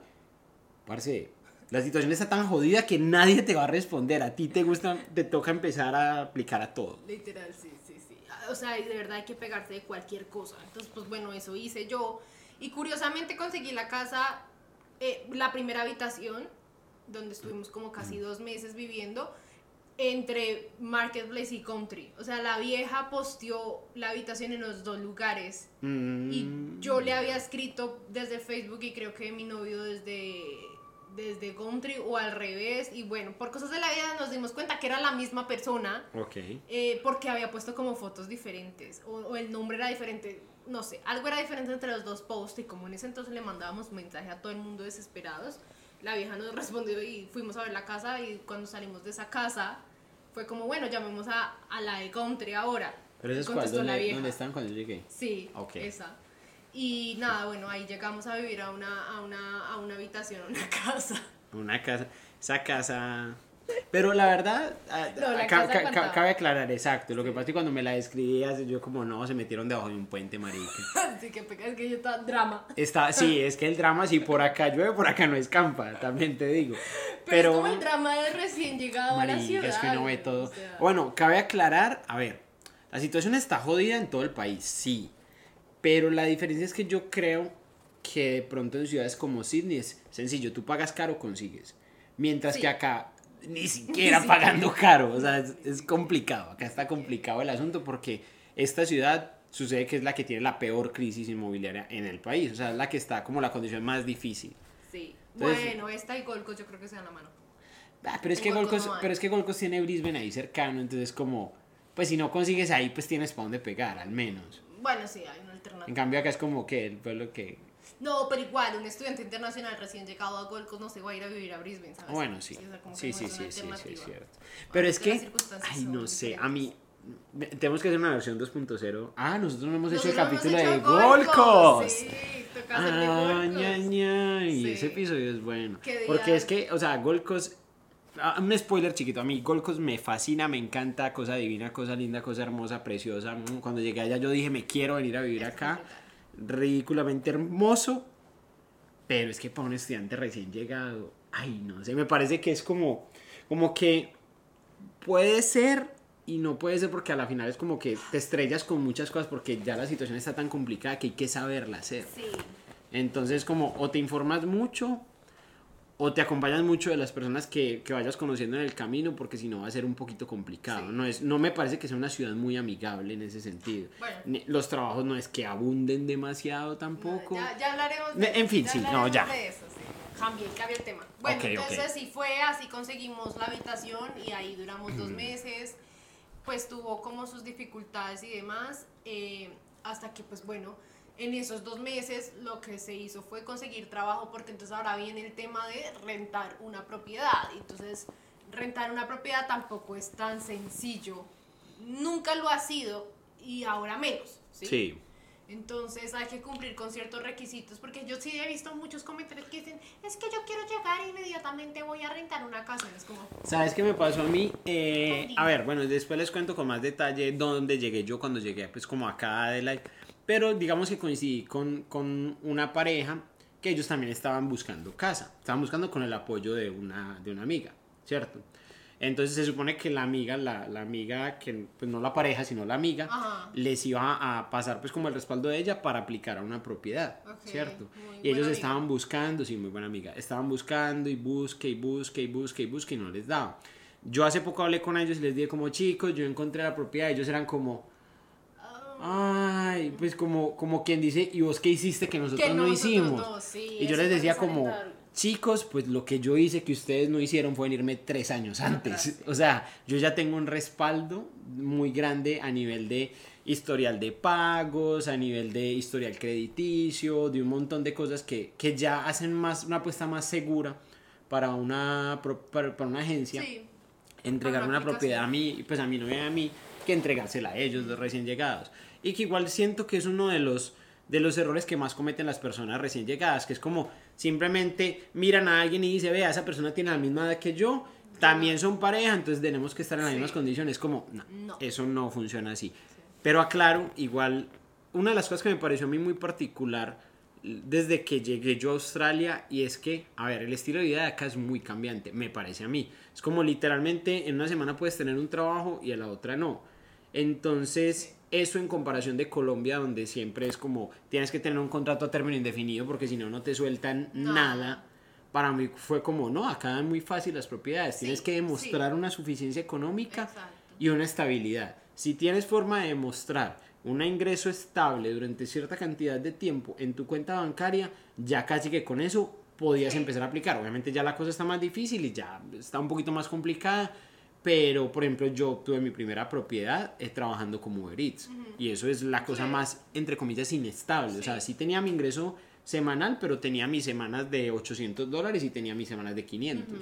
parce, la situación está tan jodida que nadie te va a responder, a ti te gusta, te toca empezar a aplicar a todo. Literal, sí, sí, sí. Ah, O sea, de verdad hay que pegarse de cualquier cosa. Entonces, pues bueno, eso hice yo. Y curiosamente conseguí la casa, eh, la primera habitación, donde estuvimos como casi dos meses viviendo, entre Marketplace y Country. O sea, la vieja posteó la habitación en los dos lugares. Y Mm, yo le había escrito desde Facebook y creo que mi novio desde, desde Country o al revés. Y bueno, por cosas de la vida nos dimos cuenta que era la misma persona. Ok. Eh, porque había puesto como fotos diferentes o, o el nombre era diferente, no sé, algo era diferente entre los dos posts y como en ese entonces le mandábamos mensaje a todo el mundo desesperados, la vieja nos respondió y fuimos a ver la casa y cuando salimos de esa casa fue como, bueno, llamemos a, a la de Country ahora. Pero eso es contestó la ¿dónde, vieja. ¿dónde están cuando llegué? Sí, Ok. esa. Y nada, bueno, ahí llegamos a vivir a una, a una, a una habitación, a una casa. Una casa, esa casa... Pero la verdad, No, la ca- ca- cabe aclarar, exacto. Lo que pasa es que cuando me la describías, yo como, no, se metieron debajo de un puente, marica. Así que peca, es que yo estaba drama. Está, sí, es que el drama, si por acá llueve, por acá no escampa, también te digo. Pero, es como el drama de recién llegado a la Marica, ciudad. es que uno ve o todo. sea. Bueno, cabe aclarar, a ver, la situación está jodida en todo el país, sí. Pero la diferencia es que yo creo que de pronto en ciudades como Sydney es sencillo, tú pagas caro, consigues. Mientras Sí. que acá ni siquiera pagando caro, o sea, es, es complicado, acá está complicado el asunto porque esta ciudad sucede que es la que tiene la peor crisis inmobiliaria en el país, o sea, es la que está como la condición más difícil. Sí. Entonces- bueno, esta y Gold Coast yo creo que se dan la mano. Ah, pero es En que no hay. pero es que Gold Coast tiene Brisbane ahí cercano, entonces como, pues si no consigues ahí, pues tienes para dónde pegar, al menos. Bueno, sí, hay una En alternativa. cambio acá es como que el pueblo que... No, pero igual, un estudiante internacional recién llegado a Gold Coast no se va a ir a vivir a Brisbane, ¿sabes? Bueno, sí. o sea, como que Sí, no sí, es sí, sí, sí, es cierto. Pero es que ay, no sé, a mí... Tenemos que hacer una versión 2.0. Ah, nosotros no hemos hecho el Nosotros capítulo hemos de hecho Gold Coast. Sí, toca hacer de Ah, ña, ña, y Sí. ese episodio es bueno. Porque es que, o sea, Gold Coast... ah, Un spoiler chiquito, a mí Gold Coast me fascina, me encanta, cosa divina, cosa linda, cosa hermosa, preciosa. Mm, Cuando llegué allá yo dije, me quiero venir a vivir acá. Ridículamente hermoso, pero es que para un estudiante recién llegado, ay, no sé, me parece que es como, como que puede ser y no puede ser porque a la final es como que te estrellas con muchas cosas porque ya la situación está tan complicada que hay que saberla hacer. Sí. Entonces como o te informas mucho o te acompañas mucho de las personas que, que vayas conociendo en el camino porque si no va a ser un poquito complicado. Sí. No, es, no me parece que sea una ciudad muy amigable en ese sentido. Bueno. Los trabajos no es que abunden demasiado tampoco. Ya, ya hablaremos de en fin, sí, no, ya. de eso, sí. Cambié, cambié el tema. Bueno, Ok, ok. entonces sí fue así, conseguimos la habitación y ahí duramos Mm. dos meses. Pues tuvo como sus dificultades y demás. eh, hasta que, pues bueno, en esos dos meses lo que se hizo fue conseguir trabajo porque entonces ahora viene el tema de rentar una propiedad. Entonces, rentar una propiedad tampoco es tan sencillo. Nunca lo ha sido y ahora menos. ¿sí? Sí. Entonces hay que cumplir con ciertos requisitos porque yo sí he visto muchos comentarios que dicen, es que yo quiero llegar e inmediatamente voy a rentar una casa. Es como, ¿Sabes qué me pasó a mí? Eh, a ver, bueno, después les cuento con más detalle dónde llegué yo cuando llegué, pues como acá a Adelaide. Pero digamos que coincidí con, con una pareja que ellos también estaban buscando casa. Estaban buscando con el apoyo de una, de una amiga, ¿cierto? Entonces se supone que la amiga, la, la amiga, que pues no la pareja, sino la amiga, Ajá. les iba a pasar pues como el respaldo de ella para aplicar a una propiedad, ¿cierto? muy Y ellos amiga. estaban buscando, sí, muy buena amiga, estaban buscando y busque y busque y busque y busque y no les daba. Yo hace poco hablé con ellos y les dije como chicos, yo encontré la propiedad, ellos eran como, "Ah, ay, pues como, como quien dice, ¿y vos qué hiciste que nosotros que no nosotros hicimos? no", sí, y yo les decía como, chicos, pues lo que yo hice que ustedes no hicieron fue venirme tres años antes. sí. O sea, yo ya tengo un respaldo muy grande a nivel de historial de pagos, a nivel de historial crediticio, de un montón de cosas que, que ya hacen más una apuesta más segura para una, para, una agencia, entregar una, propiedad a mí, pues a mi novia y a mí, que entregársela a ellos, los recién llegados. Y que igual siento que es uno de los, de los errores que más cometen las personas recién llegadas, que es como simplemente miran a alguien y dicen, vea, esa persona tiene la misma edad que yo, también son pareja, entonces tenemos que estar en las mismas condiciones. Como, no, eso no funciona así. Pero aclaro, igual, una de las cosas que me pareció a mí muy particular desde que llegué yo a Australia y es que, a ver, el estilo de vida de acá es muy cambiante, me parece a mí. Es como literalmente en una semana puedes tener un trabajo y en la otra no. Entonces, eso en comparación de Colombia, donde siempre es como tienes que tener un contrato a término indefinido porque si no, no te sueltan nada. Para mí fue como, no, acá es muy fácil las propiedades. tienes que demostrar una suficiencia económica y una estabilidad. Si tienes forma de demostrar un ingreso estable durante cierta cantidad de tiempo en tu cuenta bancaria, ya casi que con eso podías empezar a aplicar. Obviamente ya la cosa está más difícil y ya está un poquito más complicada, pero por ejemplo yo obtuve mi primera propiedad eh, trabajando como Uber Eats. Y eso es la cosa más, entre comillas, inestable. O sea, sí. tenía mi ingreso semanal, pero tenía mis semanas de 800 dólares y tenía mis semanas de 500.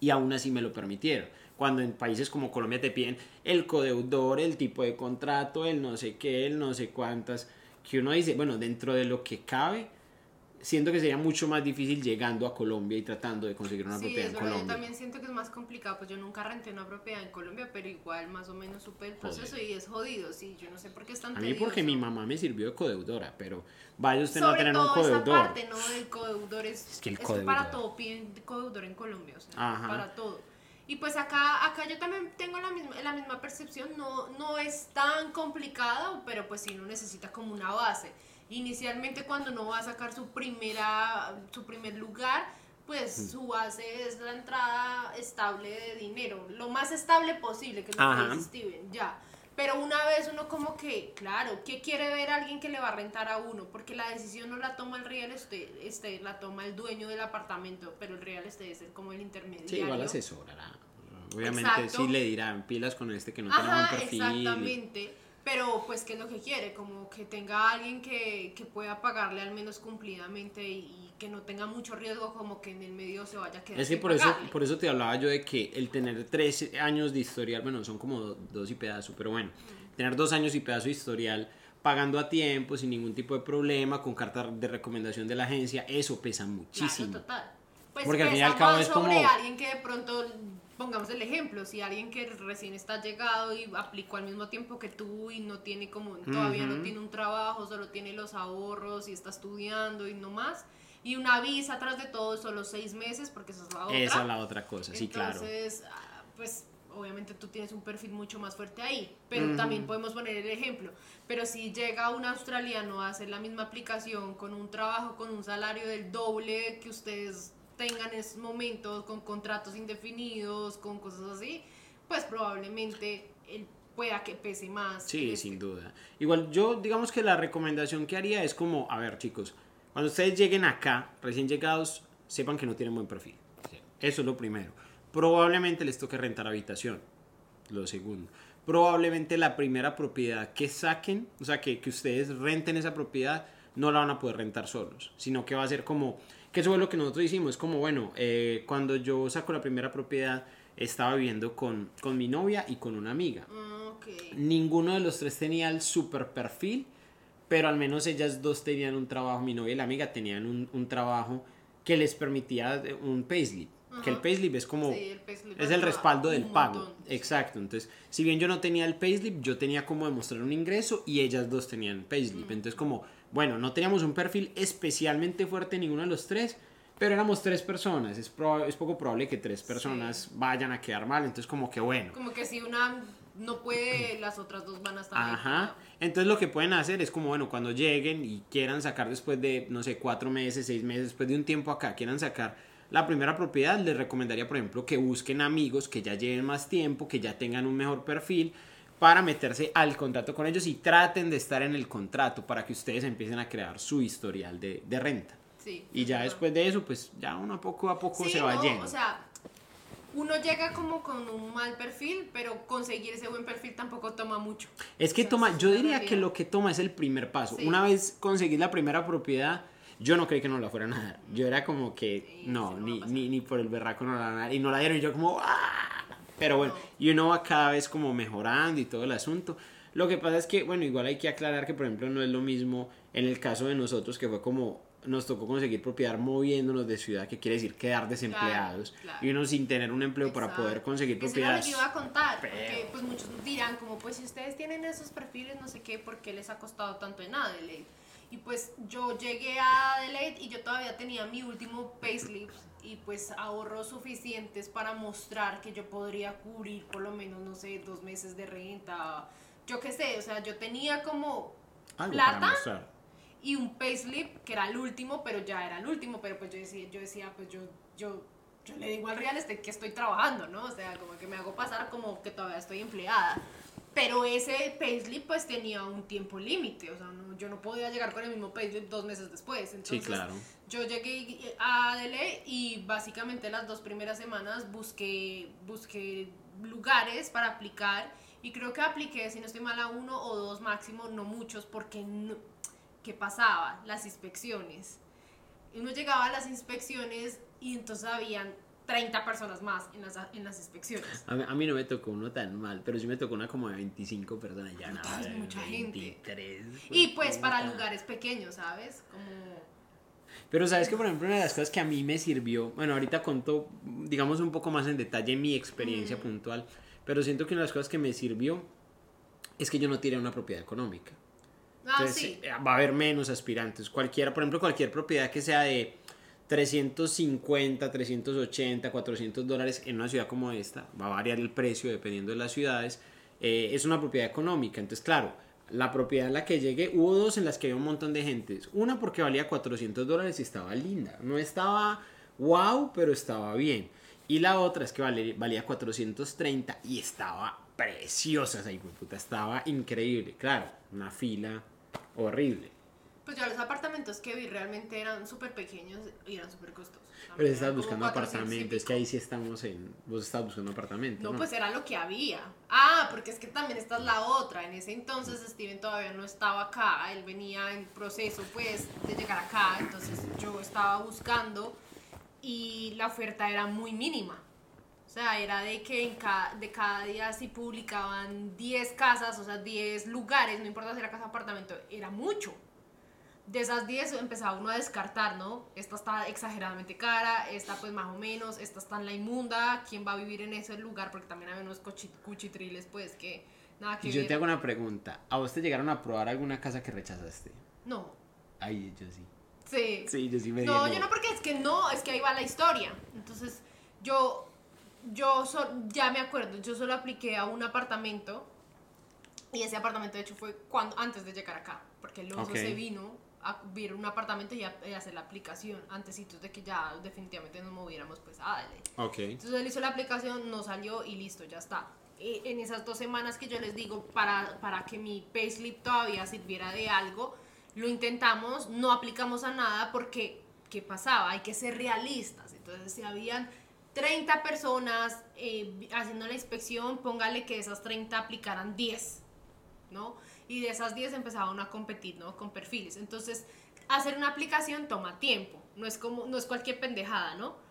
Y aún así me lo permitieron. Cuando en países como Colombia te piden el codeudor, el tipo de contrato, el no sé qué, el no sé cuántas, que uno dice, bueno, dentro de lo que cabe, siento que sería mucho más difícil llegando a Colombia y tratando de conseguir una propiedad en Colombia. Yo también siento que es más complicado, pues yo nunca renté una propiedad en Colombia, pero igual más o menos supe el proceso y es jodido, sí, yo no sé por qué es tan A mí porque mi mamá me sirvió de codeudora, pero vaya usted no a tener un codeudor. Esa parte, ¿no? El codeudor es, que el codeudor. para todo piden codeudor en Colombia, o sea, para todo. Y pues acá, acá yo también tengo la misma, la misma percepción, no, no es tan complicado, pero pues sí uno necesita como una base. Inicialmente cuando uno va a sacar su, primera, su primer lugar, pues su base es la entrada estable de dinero, lo más estable posible, que es lo que dice Steven, ya. Pero una vez uno como que, claro, ¿qué quiere ver alguien que le va a rentar a uno? Porque la decisión no la toma el real estate, este, la toma el dueño del apartamento, pero el real estate es el, como el intermediario. Sí, igual asesorará. Obviamente sí le dirán pilas con este que no tiene un perfil. Exactamente. Pero pues, ¿qué es lo que quiere? Como que tenga alguien que, que pueda pagarle al menos cumplidamente y, que no tenga mucho riesgo como que en el medio se vaya a quedar. Es que por eso, por eso te hablaba yo de que el tener tres años de historial, bueno, son como dos y pedazo, pero bueno, tener dos años y pedazo de historial pagando a tiempo, sin ningún tipo de problema, con carta de recomendación de la agencia, eso pesa muchísimo. Claro, total. Pues Porque al fin y al cabo es como... alguien que de pronto pongamos el ejemplo, si alguien que recién está llegado y aplicó al mismo tiempo que tú y no tiene como, todavía no tiene un trabajo, solo tiene los ahorros y está estudiando y no más, y una visa tras de todo solo seis meses, porque esa es la otra. Esa es la otra cosa, sí, claro. Entonces, ah, pues obviamente tú tienes un perfil mucho más fuerte ahí, pero también podemos poner el ejemplo. Pero si llega un australiano a hacer la misma aplicación con un trabajo, con un salario del doble que ustedes tengan esos momentos con contratos indefinidos, con cosas así, pues probablemente él pueda que pese más. Sí, este sin duda. Igual yo digamos que la recomendación que haría es como, a ver chicos, cuando ustedes lleguen acá, recién llegados, sepan que no tienen buen perfil. Eso es lo primero. Probablemente les toque rentar habitación. Lo segundo. Probablemente la primera propiedad que saquen, o sea, que, que ustedes renten esa propiedad, no la van a poder rentar solos, sino que va a ser como que eso es lo que nosotros hicimos, como bueno, eh, cuando yo saco la primera propiedad, estaba viviendo con, con mi novia y con una amiga. Ah, Ninguno de los tres tenía el super perfil, pero al menos ellas dos tenían un trabajo, mi novia y la amiga tenían un, un trabajo que les permitía un payslip. Que el payslip es como es el respaldo del pago. Exacto. Entonces, si bien yo no tenía el payslip, yo tenía como demostrar un ingreso y ellas dos tenían payslip. Entonces, como bueno, no teníamos un perfil especialmente fuerte ninguno de los tres, pero éramos tres personas. Es, es poco probable que tres personas vayan a quedar mal, entonces como que bueno. Como que si una no puede, las otras dos van a estar. Ajá. Entonces lo que pueden hacer es como, bueno, cuando lleguen y quieran sacar después de, no sé, cuatro meses, seis meses, después de un tiempo acá, quieran sacar la primera propiedad, les recomendaría, por ejemplo, que busquen amigos que ya lleven más tiempo, que ya tengan un mejor perfil para meterse al contrato con ellos y traten de estar en el contrato para que ustedes empiecen a crear su historial de, de renta. Sí, y ya después de eso, pues ya uno poco a poco se va no, O sea, uno llega como con un mal perfil, pero conseguir ese buen perfil tampoco toma mucho. Es que toma, yo diría que lo que toma es el primer paso. Una vez conseguís la primera propiedad, Yo no creí que no la fueran a dar. Yo era como que, no, ni, ni, ni, por el berraco no la van a dar. Y no la dieron y yo como, ¡ah! Pero bueno, y uno va cada vez como mejorando y todo el asunto. Lo que pasa es que, bueno, igual hay que aclarar que, por ejemplo, no es lo mismo en el caso de nosotros, que fue como nos tocó conseguir propiedad moviéndonos de ciudad, que quiere decir quedar desempleados y uno sin tener un empleo para poder conseguir propiedad. Eso es lo que iba a contar, porque pues muchos dirán como pues si ustedes tienen esos perfiles, no sé qué, ¿por qué les ha costado tanto en Adelaide? Y pues yo llegué a Adelaide y yo todavía tenía mi último payslip y pues ahorros suficientes para mostrar que yo podría cubrir por lo menos, no sé, dos meses de renta, yo qué sé, o sea, yo tenía como plata y un payslip que era el último, pero ya era el último, pero pues yo decía, yo decía pues yo, yo, yo le digo al real estate que estoy trabajando, ¿no? O sea, como que me hago pasar como que todavía estoy empleada. Pero ese payslip pues tenía un tiempo límite, o sea, no, yo no podía llegar con el mismo payslip dos meses después. Entonces, sí, claro. Yo llegué a ADL y básicamente las dos primeras semanas busqué, busqué lugares para aplicar y creo que apliqué, si no estoy mal, a uno o dos máximo, no muchos, porque no, ¿qué pasaba? Las inspecciones. Uno llegaba a las inspecciones y entonces habían 30 personas más en las, en las inspecciones. A mí, no me tocó uno tan mal, pero sí me tocó una como de 25 personas, ya nada. Es mucha gente. Y pues para lugares pequeños, ¿sabes? Como... Pero sabes que, por ejemplo, una de las cosas que a mí me sirvió, bueno, ahorita conto, digamos, un poco más en detalle mi experiencia puntual pero siento que una de las cosas que me sirvió es que yo no tiré una propiedad económica. Ah, Entonces, eh, va a haber menos aspirantes. Cualquiera, por ejemplo, cualquier propiedad que sea de 350, 380, 400 dólares en una ciudad como esta, va a variar el precio dependiendo de las ciudades, eh, es una propiedad económica. Entonces, claro, la propiedad en la que llegué, hubo dos en las que había un montón de gente. Una porque valía 400 dólares y estaba linda. No estaba wow, pero estaba bien. Y la otra es que valía 430 y estaba preciosa puta, estaba increíble. Claro, una fila horrible. Pues ya los apartamentos que vi realmente eran súper pequeños y eran súper costosos. Pero estás buscando apartamentos, es que ahí sí estamos en... Vos estás buscando apartamentos. No, pues era lo que había. Ah, porque es que también esta es la otra. En ese entonces Steven todavía no estaba acá, él venía en proceso pues de llegar acá, entonces yo estaba buscando y la oferta era muy mínima. O sea, era de que en cada, de cada día si publicaban 10 casas, o sea, 10 lugares, no importa si era casa o apartamento, era mucho. De esas 10 empezaba uno a descartar, ¿no? Esta está exageradamente cara, esta pues más o menos, esta está en la inmunda, ¿quién va a vivir en ese lugar? Porque también hay unos cuchitriles pues que nada que Yo te hago una pregunta, ¿a vos te llegaron a probar alguna casa que rechazaste? No. Ay, yo sí. Sí. Sí, yo sí me No, yo no, porque es que no, es que ahí va la historia. Entonces, yo, yo ya me acuerdo, yo solo apliqué a un apartamento y ese apartamento de hecho fue cuando antes de llegar acá, porque luego se vino ver un apartamento y, a, hacer la aplicación antes de que ya definitivamente nos moviéramos pues a dale. Okay. Entonces él hizo la aplicación, no salió y listo, ya está. Y en esas dos semanas que yo les digo para, para que mi payslip todavía sirviera de algo, lo intentamos, no aplicamos a nada porque, ¿qué pasaba? Hay que ser realistas. Entonces, si habían 30 personas eh, haciendo la inspección, póngale que esas 30 aplicaran 10, ¿no? Y de esas 10 empezaban a competir, ¿no? Con perfiles. Entonces, hacer una aplicación toma tiempo, no es, como, no es cualquier pendejada, ¿no?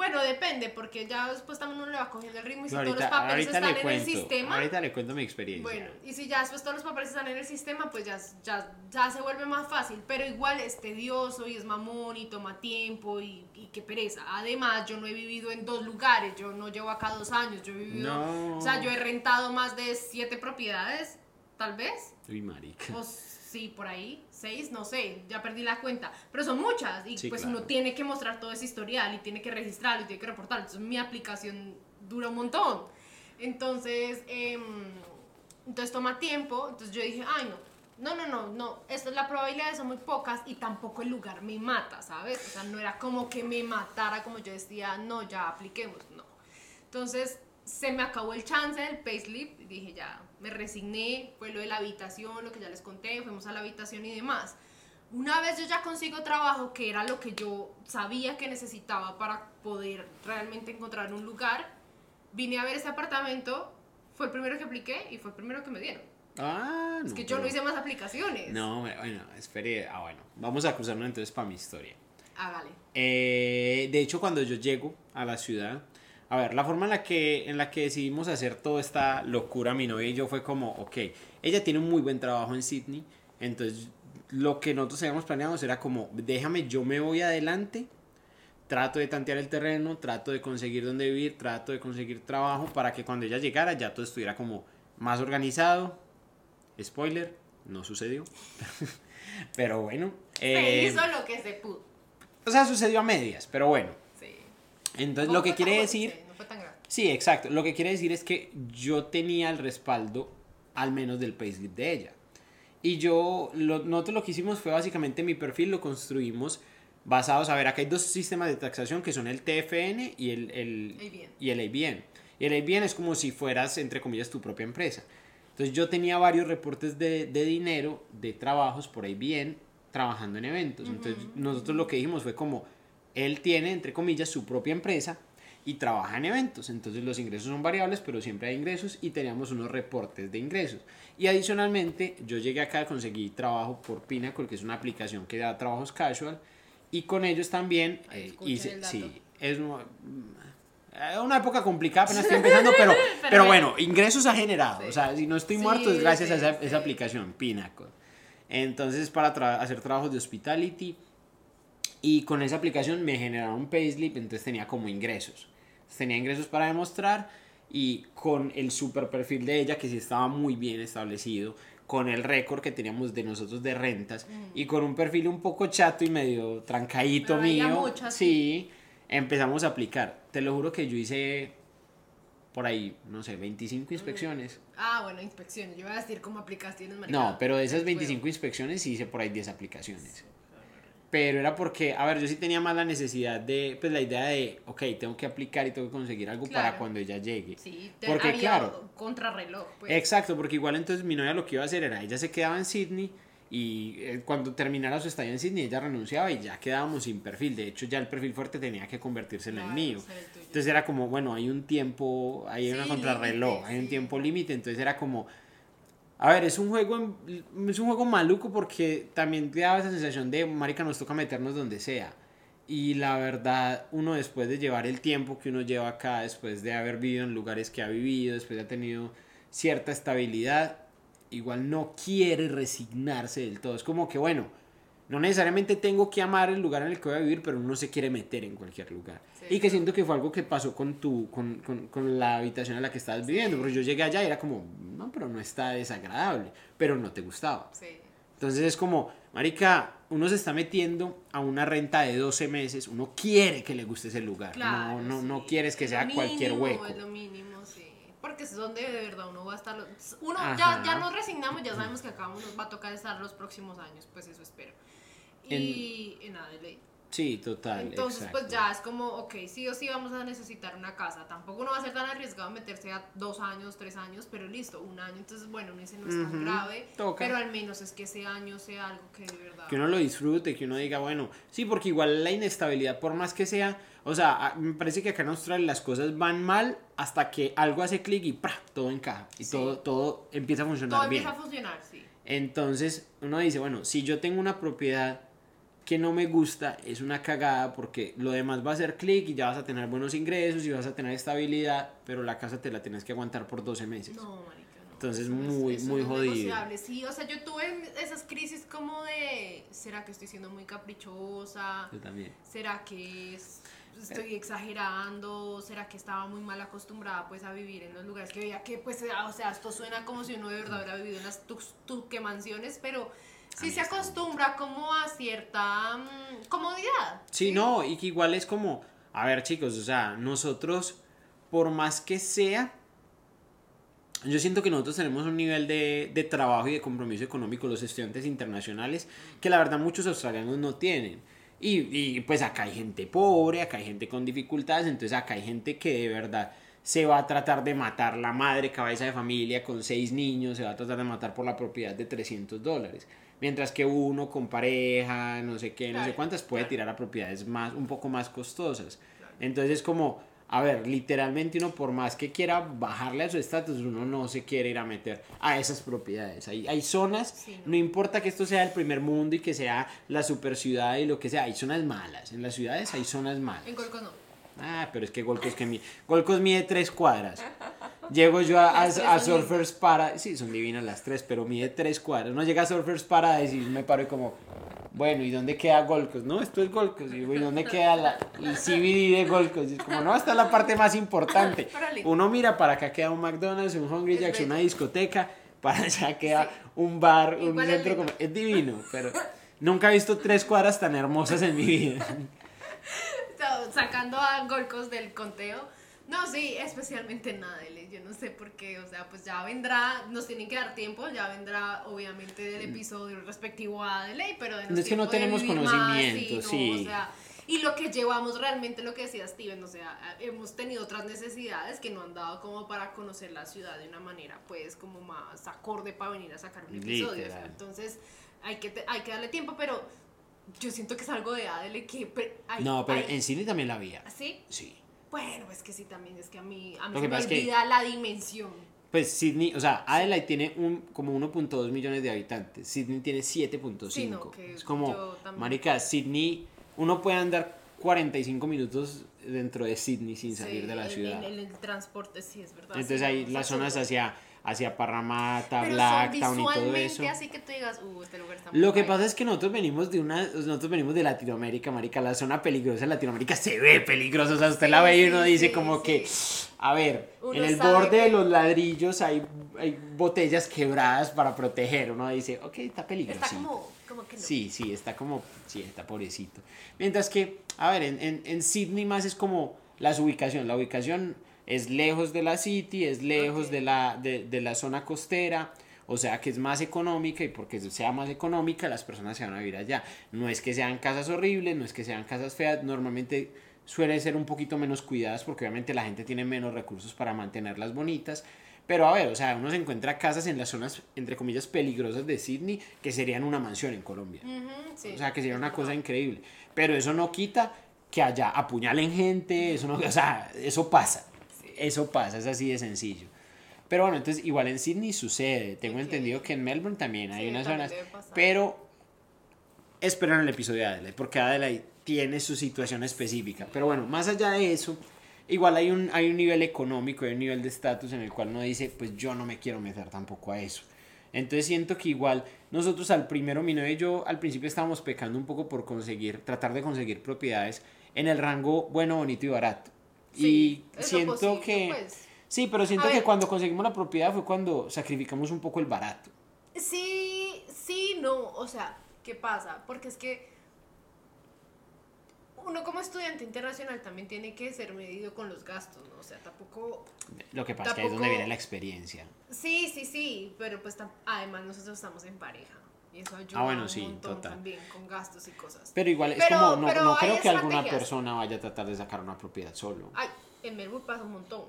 Bueno, depende, porque ya después también uno le va cogiendo el ritmo y si todos los papeles están en el sistema. Ahorita le cuento mi experiencia. Bueno, y si ya después todos los papeles están en el sistema, pues ya, ya, ya se vuelve más fácil. Pero igual es tedioso y es mamón y toma tiempo y, y qué pereza. Además, yo no he vivido en dos lugares, yo no llevo acá dos años, yo he vivido. No. O sea, yo he rentado más de siete propiedades, tal vez. Uy, marica. Sí, por ahí, seis, no sé, ya perdí la cuenta, pero son muchas y pues uno tiene que mostrar todo ese historial y tiene que registrarlo y tiene que reportarlo, entonces mi aplicación dura un montón, entonces, em, entonces toma tiempo, entonces yo dije, ay no, no, no, no, no, esto, la probabilidad son muy pocas y tampoco el lugar me mata, ¿sabes? O sea, no era como que me matara como yo decía, no, ya apliquemos, no. Entonces, se me acabó el chance del payslip, dije ya, me resigné, fue lo de la habitación, lo que ya les conté, fuimos a la habitación y demás. Una vez yo ya consigo trabajo, que era lo que yo sabía que necesitaba para poder realmente encontrar un lugar, vine a ver ese apartamento, fue el primero que apliqué y fue el primero que me dieron. Ah, no. Es que yo pero- no hice más aplicaciones. No, bueno, espere. Ah, bueno. Vamos a cruzarnos entonces para mi historia. Hágale. Eh, de hecho, cuando yo llego a la ciudad, a ver, la forma en la que, en la que decidimos hacer toda esta locura, mi novia y yo, fue como, ok, ella tiene un muy buen trabajo en Sydney, entonces lo que nosotros habíamos planeado era como, déjame, yo me voy adelante, trato de tantear el terreno, trato de conseguir dónde vivir, trato de conseguir trabajo para que cuando ella llegara ya todo estuviera como más organizado. Spoiler, no sucedió. Pero bueno. Se eh, hizo lo que se pudo. o sea, sucedió a medias, pero bueno. Entonces, lo que quiere tan decir, fuerte, No fue tan grave. sí, exacto, lo que quiere decir es que yo tenía el respaldo, al menos del payslip de ella. Y yo, lo, nosotros lo que hicimos fue básicamente mi perfil lo construimos basados, a ver, acá hay dos sistemas de taxación que son el TFN y el, el, ABN. y el ABN. Y el ABN es como si fueras, entre comillas, tu propia empresa. Entonces yo tenía varios reportes de, de dinero, de trabajos por ABN, trabajando en eventos. Entonces nosotros lo que dijimos fue como, él tiene, entre comillas, su propia empresa y trabaja en eventos. Entonces los ingresos son variables, pero siempre hay ingresos y teníamos unos reportes de ingresos. Y adicionalmente, yo llegué acá, conseguí trabajo por Pinnacle, que es una aplicación que da trabajos casual. Y con ellos también eh, hice, el sí, es una, eh, una época complicada, apenas estoy empezando, pero, pero, Pero bueno, ingresos ha generado. Sí. O sea, si no estoy Sí, muerto es gracias a esa, aplicación, Pinnacle. Entonces, para tra- hacer trabajos de hospitality. Y con esa aplicación me generaron un payslip, entonces tenía como ingresos. Tenía ingresos para demostrar y con el super perfil de ella, que sí estaba muy bien establecido, con el récord que teníamos de nosotros de rentas y con un perfil un poco chato y medio trancadito había mío. muchas, sí, empezamos a aplicar. Te lo juro que yo hice por ahí, no sé, 25 inspecciones. Ah, bueno, inspecciones. Yo iba a decir como aplicaciones. marica. No, pero de esas Fuego. 25 inspecciones sí hice por ahí 10 aplicaciones. Pero era porque, a ver, yo sí tenía más la necesidad de, pues la idea de, ok, tengo que aplicar y tengo que conseguir algo para cuando ella llegue. Sí, te- Porque, había claro. contrarreloj. Pues. Exacto, porque igual entonces mi novia lo que iba a hacer era, ella se quedaba en Sydney y eh, cuando terminara su estadía en Sydney ella renunciaba y ya quedábamos sin perfil. De hecho ya el perfil fuerte tenía que convertirse en el mío. el. Entonces era como, bueno, hay un tiempo, hay Sí, una contrarreloj, límite, hay un tiempo límite, entonces era como, a ver, es un juego, es un juego maluco porque también te daba esa sensación de, marica, nos toca meternos donde sea. Y la verdad, uno después de llevar el tiempo que uno lleva acá, después de haber vivido en lugares que ha vivido, después de haber tenido cierta estabilidad, igual no quiere resignarse del todo. Es como que, bueno, no necesariamente tengo que amar el lugar en el que voy a vivir, pero uno se quiere meter en cualquier lugar. Sí, y que siento que fue algo que pasó con tu, con, con, con la habitación en la que estabas viviendo, porque yo llegué allá y era como, no, pero no está desagradable, pero no te gustaba. Sí. Entonces es como, marica, uno se está metiendo a una renta de 12 meses, uno quiere que le guste ese lugar, Claro, no, no, sí. no quieres que Es sea lo cualquier mínimo, hueco. Es lo mínimo, sí. Porque es donde de verdad uno va a estar. Uno Ajá. ya, ya nos resignamos, ya sabemos que acá nos va a tocar estar los próximos años, pues eso espero. Y, y nada, de ley. Sí, total. Entonces, pues ya es como, ok, sí o sí vamos a necesitar una casa. Tampoco uno va a ser tan arriesgado meterse a dos años, tres años, pero listo, un año. Entonces, bueno, ese no es tan grave. toca. Pero al menos es que ese año sea algo que de verdad. Que uno lo disfrute, que uno diga, bueno, sí, porque igual la inestabilidad, por más que sea, o sea, me parece que acá en Australia las cosas van mal hasta que algo hace clic y ¡pra! todo encaja y Sí. todo, todo empieza a funcionar Todo bien. empieza a funcionar, sí. Entonces uno dice, bueno, si yo tengo una propiedad que no me gusta, es una cagada porque lo demás va a hacer clic y ya vas a tener buenos ingresos y vas a tener estabilidad, pero la casa te la tienes que aguantar por 12 meses. No, marica, no. Entonces, Eso es- muy, eso muy es jodido. Sí, o sea, yo tuve esas crisis como de, ¿será que estoy siendo muy caprichosa? Yo también. ¿Será que es- estoy exagerando? ¿Será que estaba muy mal acostumbrada pues a vivir en los lugares que veía que pues, o sea, esto suena como si uno de verdad hubiera vivido en las tus- tuque-mansiones, pero sí se acostumbra como a cierta mm, comodidad. Sí, no, y que igual es como, a ver chicos, o sea, nosotros, por más que sea, yo siento que nosotros tenemos un nivel de, de trabajo y de compromiso económico, los estudiantes internacionales, que la verdad muchos australianos no tienen. Y, y, pues acá hay gente pobre, acá hay gente con dificultades, entonces acá hay gente que de verdad se va a tratar de matar la madre cabeza de familia con seis niños, se va a tratar de matar por la propiedad de 300 dólares. Mientras que uno con pareja, no sé qué, no sé cuántas, puede claro. tirar a propiedades más, un poco más costosas. Claro. Entonces es como, a ver, literalmente uno por más que quiera bajarle a su estatus, uno no se quiere ir a meter a esas propiedades. Hay, hay zonas, Sí, no. no. importa que esto sea el primer mundo y que sea la super ciudad y lo que sea, hay zonas malas. En las ciudades hay zonas malas. En Golcos no. Ah, pero es que Golcos que mide, Golcos mide tres cuadras. Llego yo a, Surfers Paradise, sí, son divinas las tres, pero mide tres cuadras. No llega a Surfers Paradise y me paro y como, bueno, ¿y dónde queda Golcos? No, esto es Golcos. Y digo, ¿y dónde queda la, el CBD de Golcos? Y es como, no, esta es la parte más importante. Uno mira, para acá queda un McDonald's, un Hungry Jacks, una discoteca, para allá queda un bar, un centro como... Es divino, pero nunca he visto tres cuadras tan hermosas en mi vida. Sacando a Golcos del conteo. No, sí, especialmente en Adele. Yo no sé por qué. O sea, pues ya vendrá, nos tienen que dar tiempo. Ya vendrá, obviamente, el episodio respectivo a Adele. Pero Mm. Es que no de tenemos conocimiento, más, sí. no, o sea, y lo que llevamos realmente, lo que decía Steven, o sea, hemos tenido otras necesidades que no han dado como para conocer la ciudad de una manera, pues, como más acorde para venir a sacar un episodio. o sea, entonces, hay que, hay que darle tiempo, pero yo siento que es algo de Adele que... hay- No, pero hay- en cine también la había. ¿Sí? Sí. Bueno, es que sí, también es que a mí, a mí Lo se que me que- olvida la dimensión. Pues Sydney, o sea, Adelaide tiene un, como 1.2 millones de habitantes. Sydney tiene 7.5. Sí, no, es como, marica, Sydney, uno puede andar 45 minutos dentro de Sydney sin salir Sí, de la ciudad. En, el transporte, sí, es verdad. Entonces sí, hay las zonas hacia, hacia Parramatta, Pero Blacktown son y todo eso. así que tú digas, uh, este lugar está muy Lo que guay". pasa es que nosotros venimos de una, nosotros venimos de Latinoamérica, marica, la zona peligrosa de Latinoamérica se ve peligrosa, o sea, usted la Sí, ve y sí, uno dice sí, como sí. que, a ver, Uno en el borde de que- los ladrillos hay, hay botellas quebradas para proteger, uno dice, ok, está peligroso. Está como, como que no. Sí, sí, está como, sí, está pobrecito. Mientras que, a ver, en, en, en Sydney más es como las ubicación, la ubicación es lejos de la city, es lejos de, la, de, de la zona costera, o sea que es más económica y porque sea más económica las personas se van a vivir allá. No es que sean casas horribles, no es que sean casas feas, normalmente suele ser un poquito menos cuidadas porque obviamente la gente tiene menos recursos para mantenerlas bonitas. Pero a ver, o sea, uno se encuentra casas en las zonas, entre comillas, peligrosas de Sydney que serían una mansión en Colombia. Sí, O sea, que sería una cosa increíble. Pero eso no quita que allá apuñalen gente, eso no, o sea, eso pasa. Eso pasa, es así de sencillo. Pero bueno, entonces igual en Sydney sucede. Tengo entendido que en Melbourne también hay Sí, unas zonas. Pero esperan el episodio de Adelaide, porque Adelaide tiene su situación específica. Pero bueno, más allá de eso, igual hay un, hay un nivel económico, hay un nivel de estatus en el cual uno dice, pues yo no me quiero meter tampoco a eso. Entonces siento que igual nosotros al primero, mi novia y yo al principio estábamos pecando un poco por conseguir, tratar de conseguir propiedades en el rango bueno, bonito y barato. Sí, y siento posible, que... pues. Sí, pero siento A que ver. cuando conseguimos la propiedad fue cuando sacrificamos un poco el barato. Sí, sí, no, o sea, ¿qué pasa? Porque es que uno como estudiante internacional también tiene que ser medido con los gastos, ¿no? O sea, tampoco... Lo que pasa es que ahí es donde viene la experiencia. Sí, sí, sí, pero pues además nosotros estamos en pareja. Y eso ayuda Ah, bueno, sí, total. también con gastos y cosas. Pero igual es Pero- como, no, no creo que alguna persona vaya a tratar de sacar una propiedad solo. Ay, en Melbourne pasa un montón.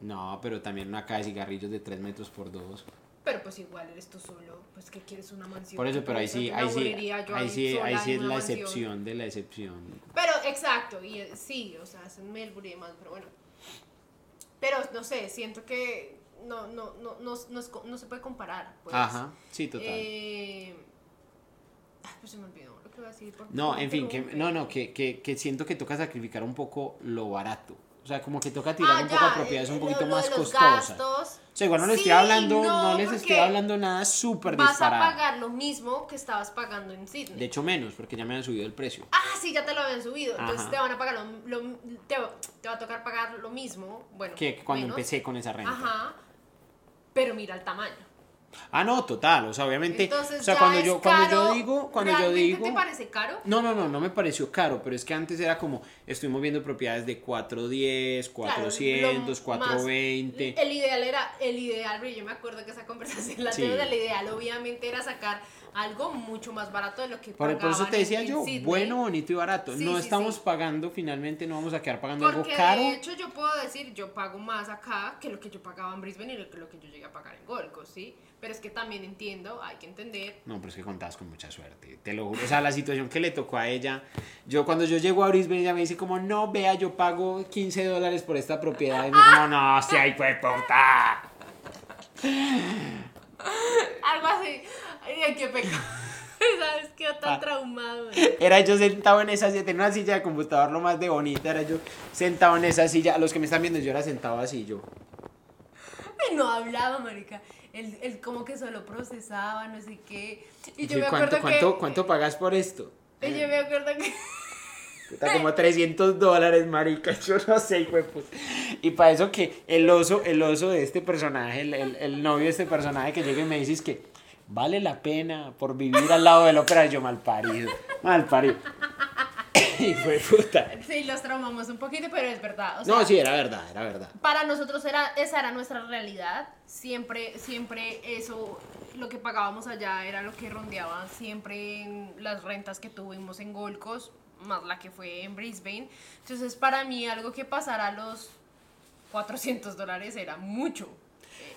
No, pero también una caja de cigarrillos de 3 metros por 2. Pero pues igual eres tú solo, pues que quieres una mansión. Por eso, pero ahí sí, ahí sí, ahí sí, ahí sí es la mansión. excepción de la excepción. Pero, exacto, y eh, sí, o sea, es en Melbourne y demás, pero bueno. Pero, no sé, siento que no, no, no, no, no, es no se puede comparar, pues. Ajá, sí, total. Eh, ay, pues se me olvidó lo que iba a decir. No, en fin, que, no, no, que, que, que siento que toca sacrificar un poco lo barato. O sea, como que toca tirar Ah, un poco a ya, propiedades eh, un lo- poquito lo más de los costosas. O sea, igual no les Sí, estoy hablando, no, no, les estoy hablando nada súper vas a disparado. pagar lo mismo que estabas pagando en Sydney. De hecho, menos, porque ya me han subido el precio. Ah, sí, ya te lo habían subido. Entonces Ajá. te van a pagar lo, lo- te, te va a tocar pagar lo mismo. Bueno, Que cuando menos. empecé con esa renta. Ajá. Pero mira el tamaño. Ah, no, total. O sea, obviamente. Entonces, o sea, cuando yo, cuando yo digo, cuando yo ¿Realmente digo. ¿Te parece caro? No, no, no, no me pareció caro, pero es que antes era como, estuvimos viendo propiedades de 410, Claro, 400, lo 420. más- el ideal era, el ideal, yo me acuerdo que esa conversación la Sí. tuvimos, el ideal obviamente era sacar algo mucho más barato de lo que Por, por eso pagaban te decía yo, Sydney. bueno, bonito y barato. Sí, no sí, estamos pagando, finalmente no vamos a quedar pagando Porque algo caro. de hecho yo puedo decir, yo pago más acá que lo que yo pagaba en Brisbane y lo que, yo llegué a pagar en Gold Coast, ¿sí? Pero es que también entiendo, hay que entender. No, pero es que contabas con mucha suerte, te lo juro. O sea, la situación que le tocó a ella, yo cuando yo llego a Brisbane, ella me dice como, no, vea, yo pago 15 dólares por esta propiedad. Y me como, no, si hay pues puta. Algo así. Ay, qué pecado. ¿Sabes qué? Tan Ah. traumado. Era yo sentado en esa silla, tenía una silla de computador lo más de bonita, era yo sentado en esa silla. Los que me están viendo, yo era sentado así, yo. Ay, no hablaba, marica. Él, él como que solo procesaba, no sé qué. Y yo Sí, me ¿Cuánto, acuerdo cuánto, que... ¿Cuánto pagas por esto? Y yo me acuerdo que... Está como 300 dólares, marica, yo no sé, puta. Y para eso que el oso, el oso de este personaje, el, el- el novio de este personaje que llega y me dice es que vale la pena por vivir al lado del ópera, yo mal parido, mal parido. Hijo de puta. Sí, los traumamos un poquito, pero es verdad. o No, sea, sí, era verdad, era verdad. Para nosotros era, esa era nuestra realidad. Siempre, siempre eso, lo que pagábamos allá era lo que rondeaba siempre en las rentas que tuvimos en Gold Coast, más la que fue en Brisbane. Entonces, para mí, algo que pasara a los 400 dólares era mucho.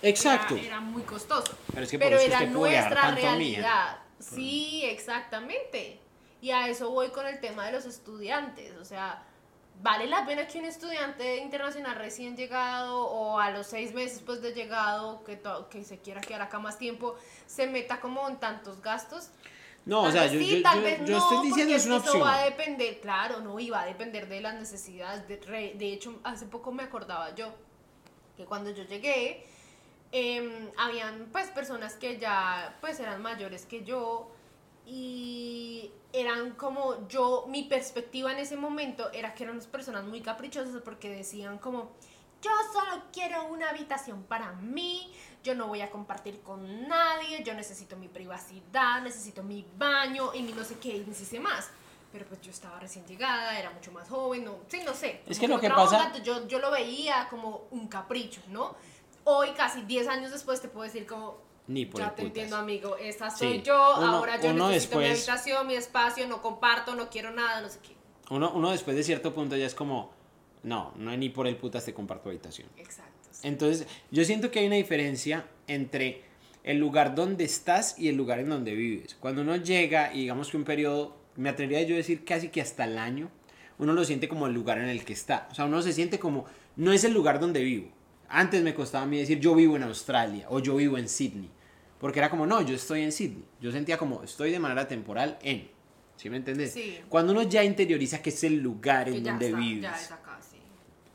Exacto. Era, era muy costoso. Pero es que Pero era nuestra ¿eh? realidad. Sí, exactamente. Y a eso voy con el tema de los estudiantes. O sea, ¿vale la pena que un estudiante internacional recién llegado o a los seis meses pues de llegado, que, que se quiera quedar acá más tiempo, se meta como en tantos gastos? No, o sea, vez yo, sí, yo, tal yo- vez yo no, estoy diciendo es una eso opción. va a depender, claro, no, y va a depender de las necesidades. De, de hecho, hace poco me acordaba yo que cuando yo llegué, em, habían pues personas que ya pues eran mayores que yo y eran como yo, mi perspectiva en ese momento era que eran unas personas muy caprichosas porque decían como, yo solo quiero una habitación para mí, yo no voy a compartir con nadie, yo necesito mi privacidad, necesito mi baño y mi no sé qué y sé más. Pero pues yo estaba recién llegada, era mucho más joven, no, sí, no sé. Es que lo que pasa- onda, yo, yo lo veía como un capricho, ¿no? Hoy, casi 10 años después, te puedo decir como, Ni por ya el te putas. entiendo, amigo, esta Sí. soy yo, Uno- ahora yo necesito mi después- habitación, mi espacio, no comparto, no quiero nada, no sé qué. Uno, uno después de cierto punto ya es como, no, no ni por el putas te comparto habitación. Exacto. sí. Entonces, yo siento que hay una diferencia entre el lugar donde estás y el lugar en donde vives. Cuando uno llega y digamos que un periodo, me atrevería yo a decir casi que hasta el año, uno lo siente como el lugar en el que está. O sea, uno se siente como, no es el lugar donde vivo. Antes me costaba a mí decir yo vivo en Australia o yo vivo en Sydney. Porque era como, no, yo estoy en Sydney. Yo sentía como, estoy de manera temporal en. ¿Sí me entiendes? Sí. Cuando uno ya interioriza que es el lugar en donde está, vives Ya es acá, sí.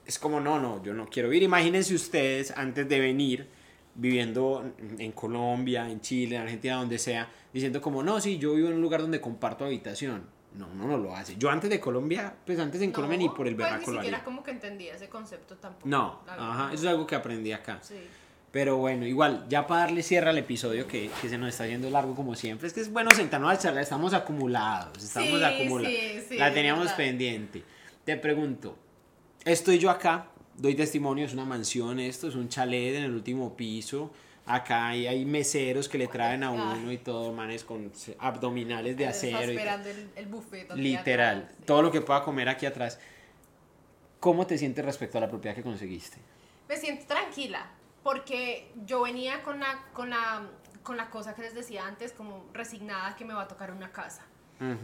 es como, no, no, yo no quiero ir. Imagínense ustedes antes de venir viviendo en Colombia, en Chile, en Argentina, donde sea, diciendo como, no, sí, yo vivo en un lugar donde comparto habitación. No, uno no lo hace. Yo antes de Colombia, pues antes en Colombia ni por el pues verano ni lo siquiera como que entendía ese concepto tampoco. No, ajá, no. eso es algo que aprendí acá. Sí. Pero bueno, igual, ya para darle cierre al episodio que, que se nos está yendo largo como siempre, es que es bueno sentarnos a charlar, estamos acumulados, estamos Sí, acumulados. sí, sí, La teníamos verdad. pendiente. Te pregunto, estoy yo acá, doy testimonio, es una mansión esto, es un chalet en el último piso. Acá hay, hay meseros que le traen a Ay. uno y todo, manes con abdominales de Está acero. y todo. esperando el, el buffet. Literal, atrás, todo lo que pueda comer aquí atrás. ¿Cómo te sientes respecto a la propiedad que conseguiste? Me siento tranquila porque yo venía con la, con la, con la cosa que les decía antes, como resignada que me va a tocar una casa.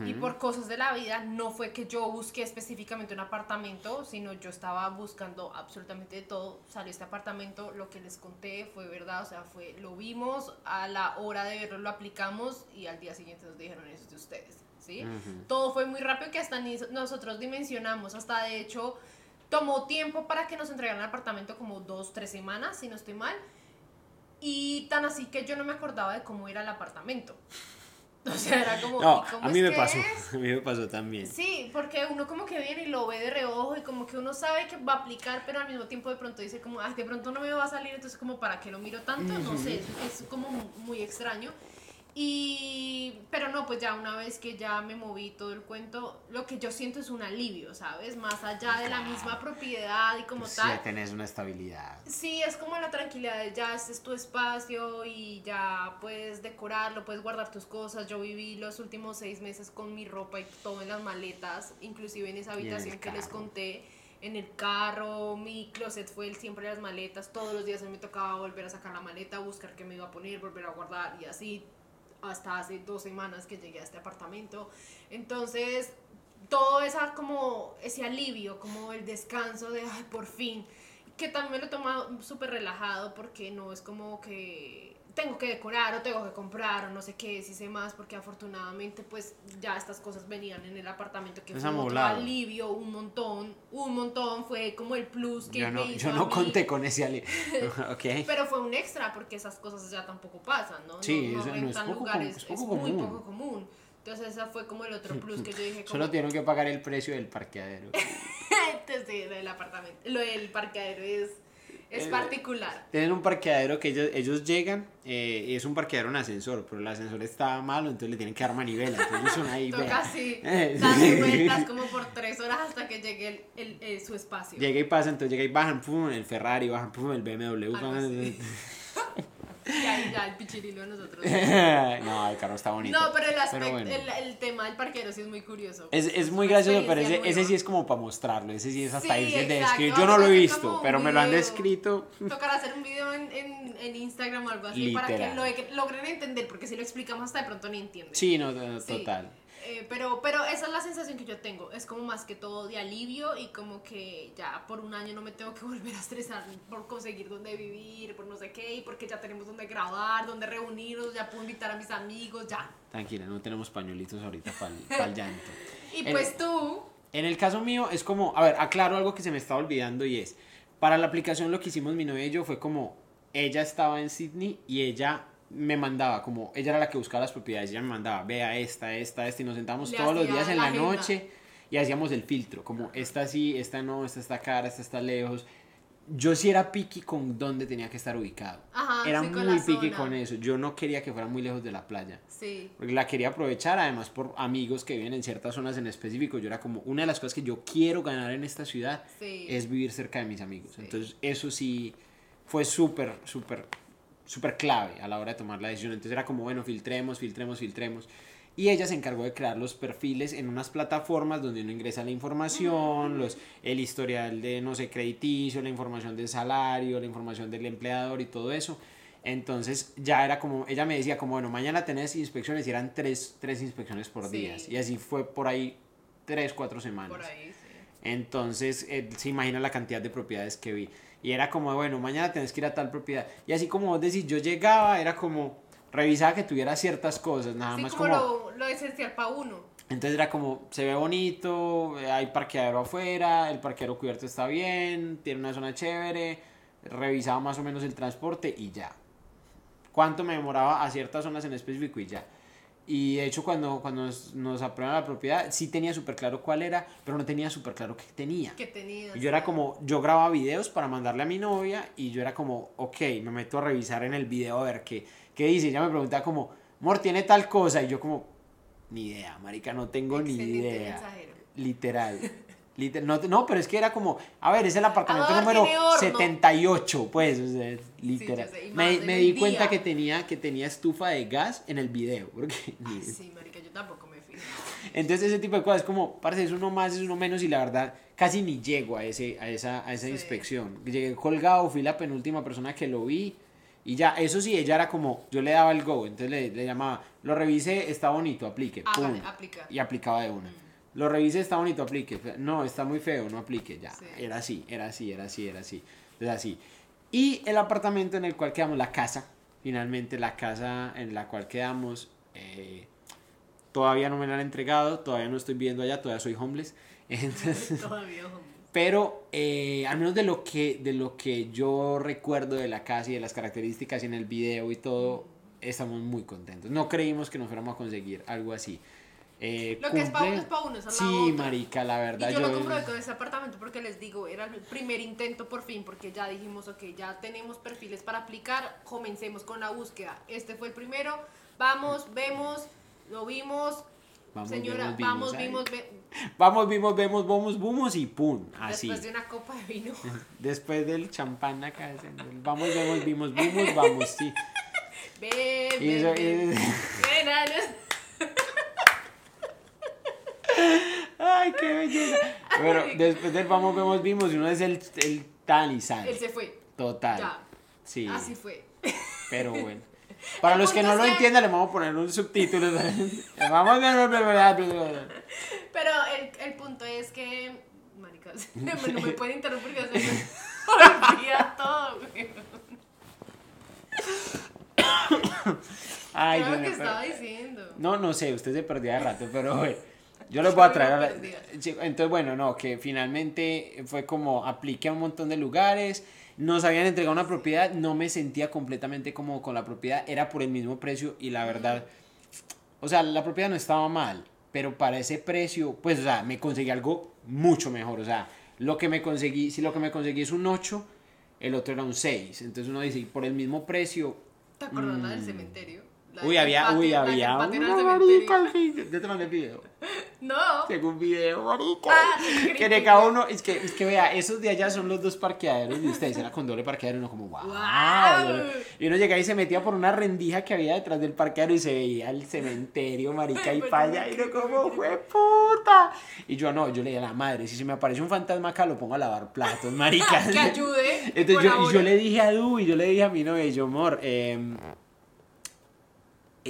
Y por cosas de la vida no fue que yo busqué específicamente un apartamento, sino yo estaba buscando absolutamente de todo. Salió este apartamento, lo que les conté fue verdad, o sea, fue lo vimos, a la hora de verlo lo aplicamos y al día siguiente nos dijeron eso es de ustedes, ¿sí? Todo fue muy rápido que hasta ni nosotros dimensionamos, hasta de hecho tomó tiempo para que nos entregaran el apartamento como dos, tres semanas, si no estoy mal. Y tan así que yo no me acordaba de cómo era el apartamento. O sea, era como... No, ¿y cómo a mí me pasó, es? a mí me pasó también. Sí, porque uno como que viene y lo ve de reojo y como que uno sabe que va a aplicar, pero al mismo tiempo de pronto dice como, ay, de pronto no me va a salir, entonces como, ¿para qué lo miro tanto? No sé, es como muy extraño. Y, pero no, pues ya una vez que ya me moví todo el cuento, lo que yo siento es un alivio, ¿sabes? Más allá de la misma propiedad y como Pues tal. ya tenés una estabilidad. Sí, es como la tranquilidad de ya este es tu espacio y ya puedes decorarlo, puedes guardar tus cosas. Yo viví los últimos seis meses con mi ropa y todo en las maletas, inclusive en esa habitación que les conté. en el carro, mi closet fue el siempre las maletas, todos los días me tocaba volver a sacar la maleta, buscar qué me iba a poner, volver a guardar y así hasta hace dos semanas que llegué a este apartamento. Entonces, todo esa como ese alivio, como el descanso de, ay, por fin, que también me lo he tomado súper relajado porque no es como que tengo que decorar o tengo que comprar o no sé qué, si sé más, porque afortunadamente pues ya estas cosas venían en el apartamento que Es fue amoblado. alivio, un montón, un montón, fue como el plus que Yo no, me hizo yo a no mí. conté con ese ali. ok. Pero fue un extra porque esas cosas ya tampoco pasan, ¿no? Sí, no, eso no es rentan poco lugares, com- es poco muy poco común. Entonces esa fue como el otro plus que yo dije como Solo tienen que pagar el precio del parqueadero. desde el apartamento. Lo del parqueadero es, es Eh, particular. Tienen un parqueadero que ellos, ellos llegan, eh, y es un parqueadero en ascensor, pero el ascensor está malo, entonces le tienen que dar manivela. Entonces ellos son ahí, Toca así, Eh, dando vueltas como por tres horas hasta que llegue el, el- el- su espacio. Llega y pasa, entonces llega y bajan, pum, el Ferrari, bajan, pum, el BMW. Bajan- así. Y ahí ya el pichirilo de nosotros. no, el carro está bonito. No, pero el aspecto, bueno. el, el tema del parqueadero sí es muy curioso. Es, es muy gracioso, pero ese, ese sí es como para mostrarlo. Ese sí es hasta Sí, difícil de exacto, describir. Yo no lo he visto, pero me lo han descrito. Tocará hacer un video en, en, en Instagram o algo así para que lo, logren entender, porque si lo explicamos hasta de pronto ni entienden. Sí, no, no, Sí. total. Eh, pero, pero esa es la sensación que yo tengo. Es como más que todo de alivio y como que ya por un año no me tengo que volver a estresar por conseguir dónde vivir, por no sé qué, y porque ya tenemos dónde grabar, dónde reunirnos, ya puedo invitar a mis amigos, ya. Tranquila, no tenemos pañuelitos ahorita para el llanto. Y pues tú, En el caso mío es como, a ver, aclaro algo que se me estaba olvidando y es, para la aplicación lo que hicimos mi novia y yo fue como, ella estaba en Sydney y ella me mandaba, como, ella era la que buscaba las propiedades, ella me mandaba, vea esta, esta, esta, y nos sentábamos Le todos los días en la noche y hacíamos el filtro, como, esta sí, esta no, esta está cara, esta está lejos. Yo sí era picky con dónde tenía que estar ubicado. Ajá, era sí, muy zona. con eso. Yo no quería que fuera muy lejos de la playa. sí, Porque la quería aprovechar, además por amigos que viven en ciertas zonas en específico. Yo era como, una de las cosas que yo quiero ganar en esta ciudad sí. es vivir cerca de mis amigos. Entonces eso sí fue súper, súper, súper clave a la hora de tomar la decisión. Entonces era como, bueno, filtremos, filtremos, filtremos. Y ella se encargó de crear los perfiles en unas plataformas donde uno ingresa la información, los, el historial de, no sé, crediticio, la información del salario, la información del empleador y todo eso. Entonces ya era como, ella me decía como, bueno, mañana tenés inspecciones y eran tres, tres inspecciones por Sí. día. Y así fue por ahí tres, cuatro semanas. Por ahí, sí. Entonces, eh, se imagina la cantidad de propiedades que vi. Y era como, bueno, mañana tenés que ir a tal propiedad. Y así como vos decís, yo llegaba, era como, revisaba que tuviera ciertas cosas, nada Sí, más como, como... Lo, lo esencial para uno. Entonces era como, se ve bonito, eh, hay parqueadero afuera, el parqueadero cubierto está bien, tiene una zona chévere, revisaba más o menos el transporte y ya. ¿Cuánto me demoraba a ciertas zonas en específico y ya? Y de hecho cuando, cuando nos, nos aprueban la propiedad, sí tenía súper claro cuál era, pero no tenía súper claro qué tenía. que tenías. Y yo era como, yo grababa videos para mandarle a mi novia y yo era como, ok, me meto a revisar en el video a ver qué, qué dice. Ella me preguntaba como, amor, tiene tal cosa. Y yo como, ni idea, marica, no tengo ni idea. mensajero. Literal. Liter- no, no, pero es que era como, a ver, es el apartamento Amor, número tiene horno. 78, pues, o sea, literal. sé, me me di día. cuenta que tenía, que tenía estufa de gas en el video. Porque, Ay, sí, marica, yo tampoco me fijo. entonces ese tipo de cosas, como, parece es uno más, es uno menos y la verdad casi ni llego a, ese, a esa, a esa Sí. inspección. Llegué colgado, fui la penúltima persona que lo vi y ya, eso sí, ella era como, yo le daba el go, entonces le, le llamaba, lo revisé, está bonito, aplique, pum, Hágale, aplica. y aplicaba de una. Lo revisé, está bonito, aplique, no, está muy feo, no aplique, ya. Sí. Era así, era así, era así, era así. Entonces así. Y el apartamento en el cual quedamos, la casa, finalmente la casa en la cual quedamos, eh, todavía no me la han entregado, todavía no estoy viviendo allá, todavía soy homeless. Entonces, Todavía, hombre. pero eh, al menos de lo, que, de lo que yo recuerdo de la casa y de las características y en el video y todo, estamos muy contentos. No creímos que nos fuéramos a conseguir algo así. Eh, Lo que es pa' cumple- uno es pa' uno, esa es la Sí, otra. marica, la verdad. Y yo lo comprobé con ese apartamento porque les digo, era el primer intento por fin, porque ya dijimos, ok, ya tenemos perfiles para aplicar, comencemos con la búsqueda. Este fue el primero, vamos, vemos, lo vimos, Vamos, señora, vemos, vimos, vamos, vimos, ve- Vamos, vimos, vemos, vamos, vamos y pum, así. después de una copa de vino. Después del champán acá, vamos, vemos, vimos, vimos, vamos, sí. Ven, ven, ven. Ay, qué belleza. Bueno, después del vamos, vemos, vimos, uno es el, el tan y. Él se fue. Total. Ya. Sí. Así fue. Pero bueno. Para los que no lo que- entiendan, le vamos a poner un subtítulo. vamos a ver. Pero el, el punto es que. Maricas, no me pueden interrumpir porque se me olvida todo, güey. Ay, ¿Qué era Dios lo que pero- estaba diciendo? No, no sé, usted se perdió de rato, pero bueno, yo les voy a traer Entonces, bueno, no, que finalmente fue como apliqué a un montón de lugares, nos habían entregado una propiedad, no me sentía completamente como con la propiedad, era por el mismo precio y la verdad, o sea, la propiedad no estaba mal, pero para ese precio, pues, o sea, me conseguí algo mucho mejor, o sea, lo que me conseguí, si lo que me conseguí es un 8, el otro era un 6, entonces uno dice, por el mismo precio, ¿Te acuerdas la del cementerio? La Mm. uy, había, patio- uy, había una marica yo te mandé el video. No. Tengo un video, marica. Ah, que de cada uno, es que, es que vea, esos de allá son los dos parqueaderos de ustedes, era con doble parqueadero, y uno como, wow. Guau. Y uno llegaba y se metía por una rendija que había detrás del parqueadero y se veía el cementerio, marica, y para allá, y uno como, fue puta. Y yo no, yo le dije a la madre, si se me aparece un fantasma acá, lo pongo a lavar platos, marica. Que ayude. Entonces yo, y yo le dije a Du, y yo le dije a mi novia, yo, amor, em,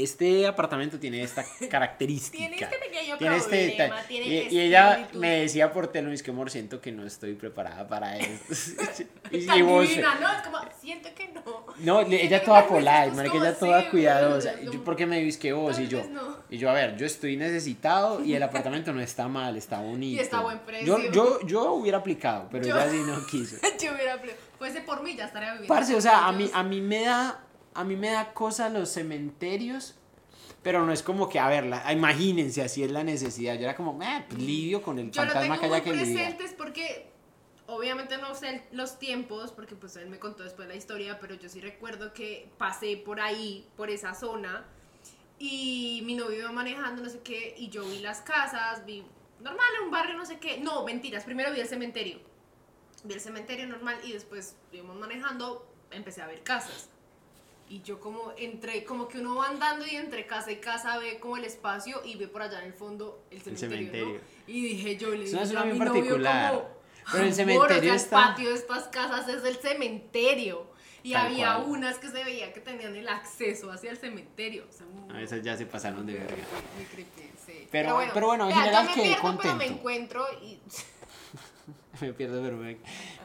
este apartamento tiene esta característica. Tiene este pequeño Tiene este problema, detalle. tiene y, este y ella espíritu. me decía por teléfono, es que amor, siento que no estoy preparada para esto. y, y vos, divina, ¿no? Es como, siento que no. no, ella que toda esto es como ella toda cuidadosa. Y yo, ¿por qué me dices que vos? Y yo, no. y yo, a ver, yo estoy necesitado y el apartamento no está mal, está bonito. está a buen precio. Yo, yo, yo hubiera aplicado, pero Yo- ella sí no quiso. Yo hubiera. ple- Fuese por mí, ya estaría viviendo. Parce, o sea, a mí, a mí me da, a mí me da cosa los cementerios, pero no es como que, a ver, la- imagínense, así es la necesidad. Yo era como, eh, pues, lidio con el Yo fantasma que haya que presentes porque obviamente no sé los tiempos, porque pues él me contó después la historia, pero yo sí recuerdo que pasé por ahí, por esa zona, y mi novio iba manejando, no sé qué, y yo vi las casas, vi normal en un barrio, no sé qué, no, mentiras, primero vi el cementerio, vi el cementerio normal y después íbamos manejando, empecé a ver casas. Y yo como entre, como que uno va andando y entre casa y casa ve como el espacio y ve por allá en el fondo el cementerio, cementerio. ¿no? Y dije yo, le Es una dije a mi bien novio particular. como, Pero el "Amor, cementerio o sea, está- El patio de estas casas es el cementerio. Y Tal había cual. unas que se veía que tenían el acceso hacia el cementerio. O sea, muy- A veces ya se pasaron de verga. muy creepy, sí. Pero- pero bueno, en general me quedé pierdo, pero contento. me encuentro y Me pierdo, pero me-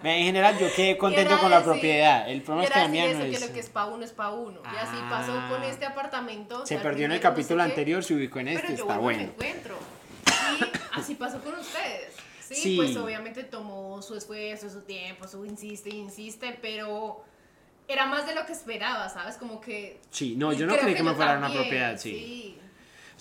me- En general, yo quedé contento con la decir- propiedad. El problema es que la mía no es. que lo que es pa' uno es pa' uno. Y así pasó Ah. con este apartamento. Se perdió en el primero no sé capítulo anterior, se ubicó en este, pero yo está y me bueno. encuentro. Y así pasó con ustedes. Sí, Sí. pues obviamente tomó su esfuerzo, su tiempo, su insiste y insiste, pero era más de lo que esperaba, ¿sabes? Como que... Sí, no, yo no creí que me yo fuera una propiedad, sí.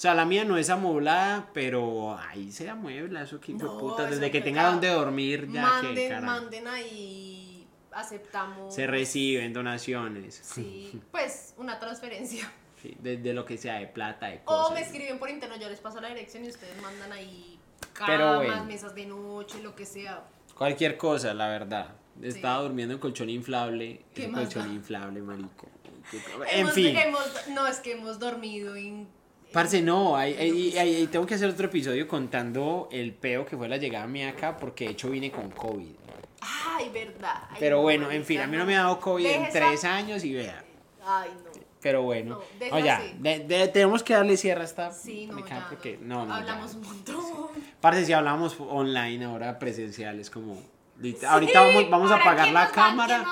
O sea, la mía no es amoblada, pero ahí se amuebla, eso que No, puta. Desde es que tenga donde dormir, ya que Manden, carajo. manden ahí, aceptamos. Se reciben donaciones. Sí, pues una transferencia. Sí, de, de lo que sea, de plata, de O cosas. me escriben por internet, yo les paso la dirección y ustedes mandan ahí Pero camas, bueno. mesas de noche, lo que sea. Cualquier cosa, la verdad. Estaba durmiendo en colchón inflable. ¿Qué colchón inflable, marico. En Hemos- fin. hemos- no, es que hemos dormido en... Parce, no, hay- hay- hay- tengo que hacer otro episodio contando el peo que fue la llegada mía acá, porque de hecho vine con COVID. Ay, verdad. Ay, Pero no, bueno, en fin, a mí no me ha dado COVID en esa- tres años y vea. Ay, no. Pero bueno, No, de- de- tenemos que darle cierre a esta Sí, no, ya. porque no, no, Hablamos ya. un montón. Parce, si hablamos online ahora presencial, es como... Ahorita vamos, vamos a apagar ¿quién la va- cámara.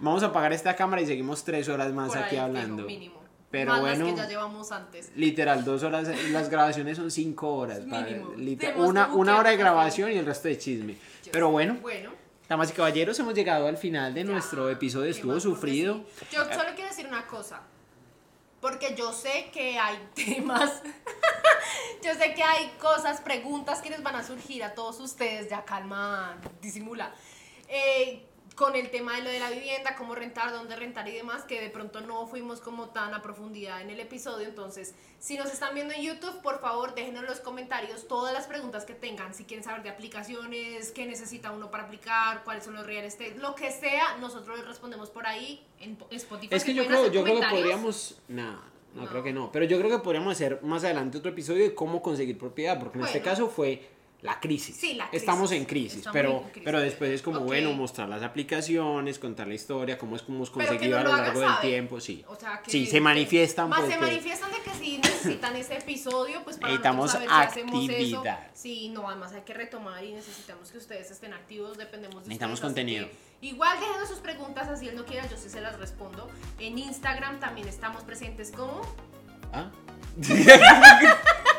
Vamos a apagar esta cámara y seguimos tres horas más Por aquí ahí, hablando. mínimo. Pero Más bueno, las que ya llevamos antes. literal, dos horas, las grabaciones son cinco horas. para- Mínimo. literal, una, una hora de grabación y el resto de chisme. Pero bueno, Bueno. damas y caballeros, hemos llegado al final de ya, nuestro episodio. ¿qué Estuvo sufrido. sí. Yo solo quiero decir una cosa. Porque yo sé que hay temas. yo sé que hay cosas, preguntas que les van a surgir a todos ustedes. Ya calma, disimula. Eh, con el tema de lo de la vivienda, cómo rentar, dónde rentar y demás, que de pronto no fuimos como tan a profundidad en el episodio. Entonces, si nos están viendo en YouTube, por favor, déjenos en los comentarios todas las preguntas que tengan. Si quieren saber de aplicaciones, qué necesita uno para aplicar, cuáles son los real estate, lo que sea, nosotros les respondemos por ahí en Spotify. Es que yo creo, yo creo que podríamos. Nah, no, No. creo que no. Pero yo creo que podríamos hacer más adelante otro episodio de cómo conseguir propiedad. Porque en este caso fue la crisis. Sí, la crisis. Estamos en crisis, Estamos pero, en crisis. pero después es como, bueno, mostrar las aplicaciones, contar la historia, cómo es que hemos conseguido no a lo largo del tiempo, sí. O sea, que, sí, se manifiestan. Más se manifiestan de que si necesitan ese episodio, pues para Necesitamos saber si hacemos actividad. eso. Sí, no, además hay que retomar y necesitamos que ustedes estén activos, dependemos de Necesitamos ustedes, contenido. Igual dejen sus preguntas, así él no quiera, yo sí se las respondo. En Instagram también estamos presentes como... ¿Ah?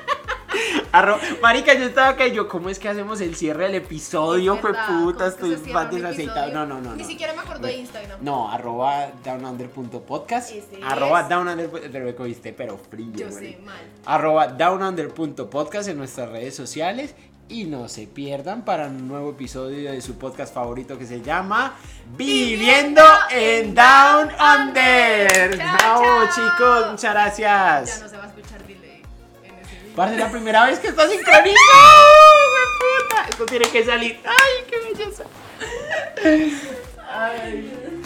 Arro- Marica, yo estaba acá y yo, ¿cómo es que hacemos el cierre del episodio? Fue puta, ¿cómo es que estoy más desaceitado. No, no, no. Ni no. siquiera me acuerdo de Instagram. No, arroba downunder.podcast. Arroba downunder. Te lo cogiste, pero frío. Yo sé, mal. Arroba downunder.podcast en nuestras redes sociales. Y no se pierdan para un nuevo episodio de su podcast favorito que se llama Viviendo en Down Under. Chao, chao. chicos, muchas Ya gracias. no se va a Parce, la primera vez que está sincronizado. ¡Hijo de puta! Esto tiene que salir. ¡Ay, qué belleza! Ay.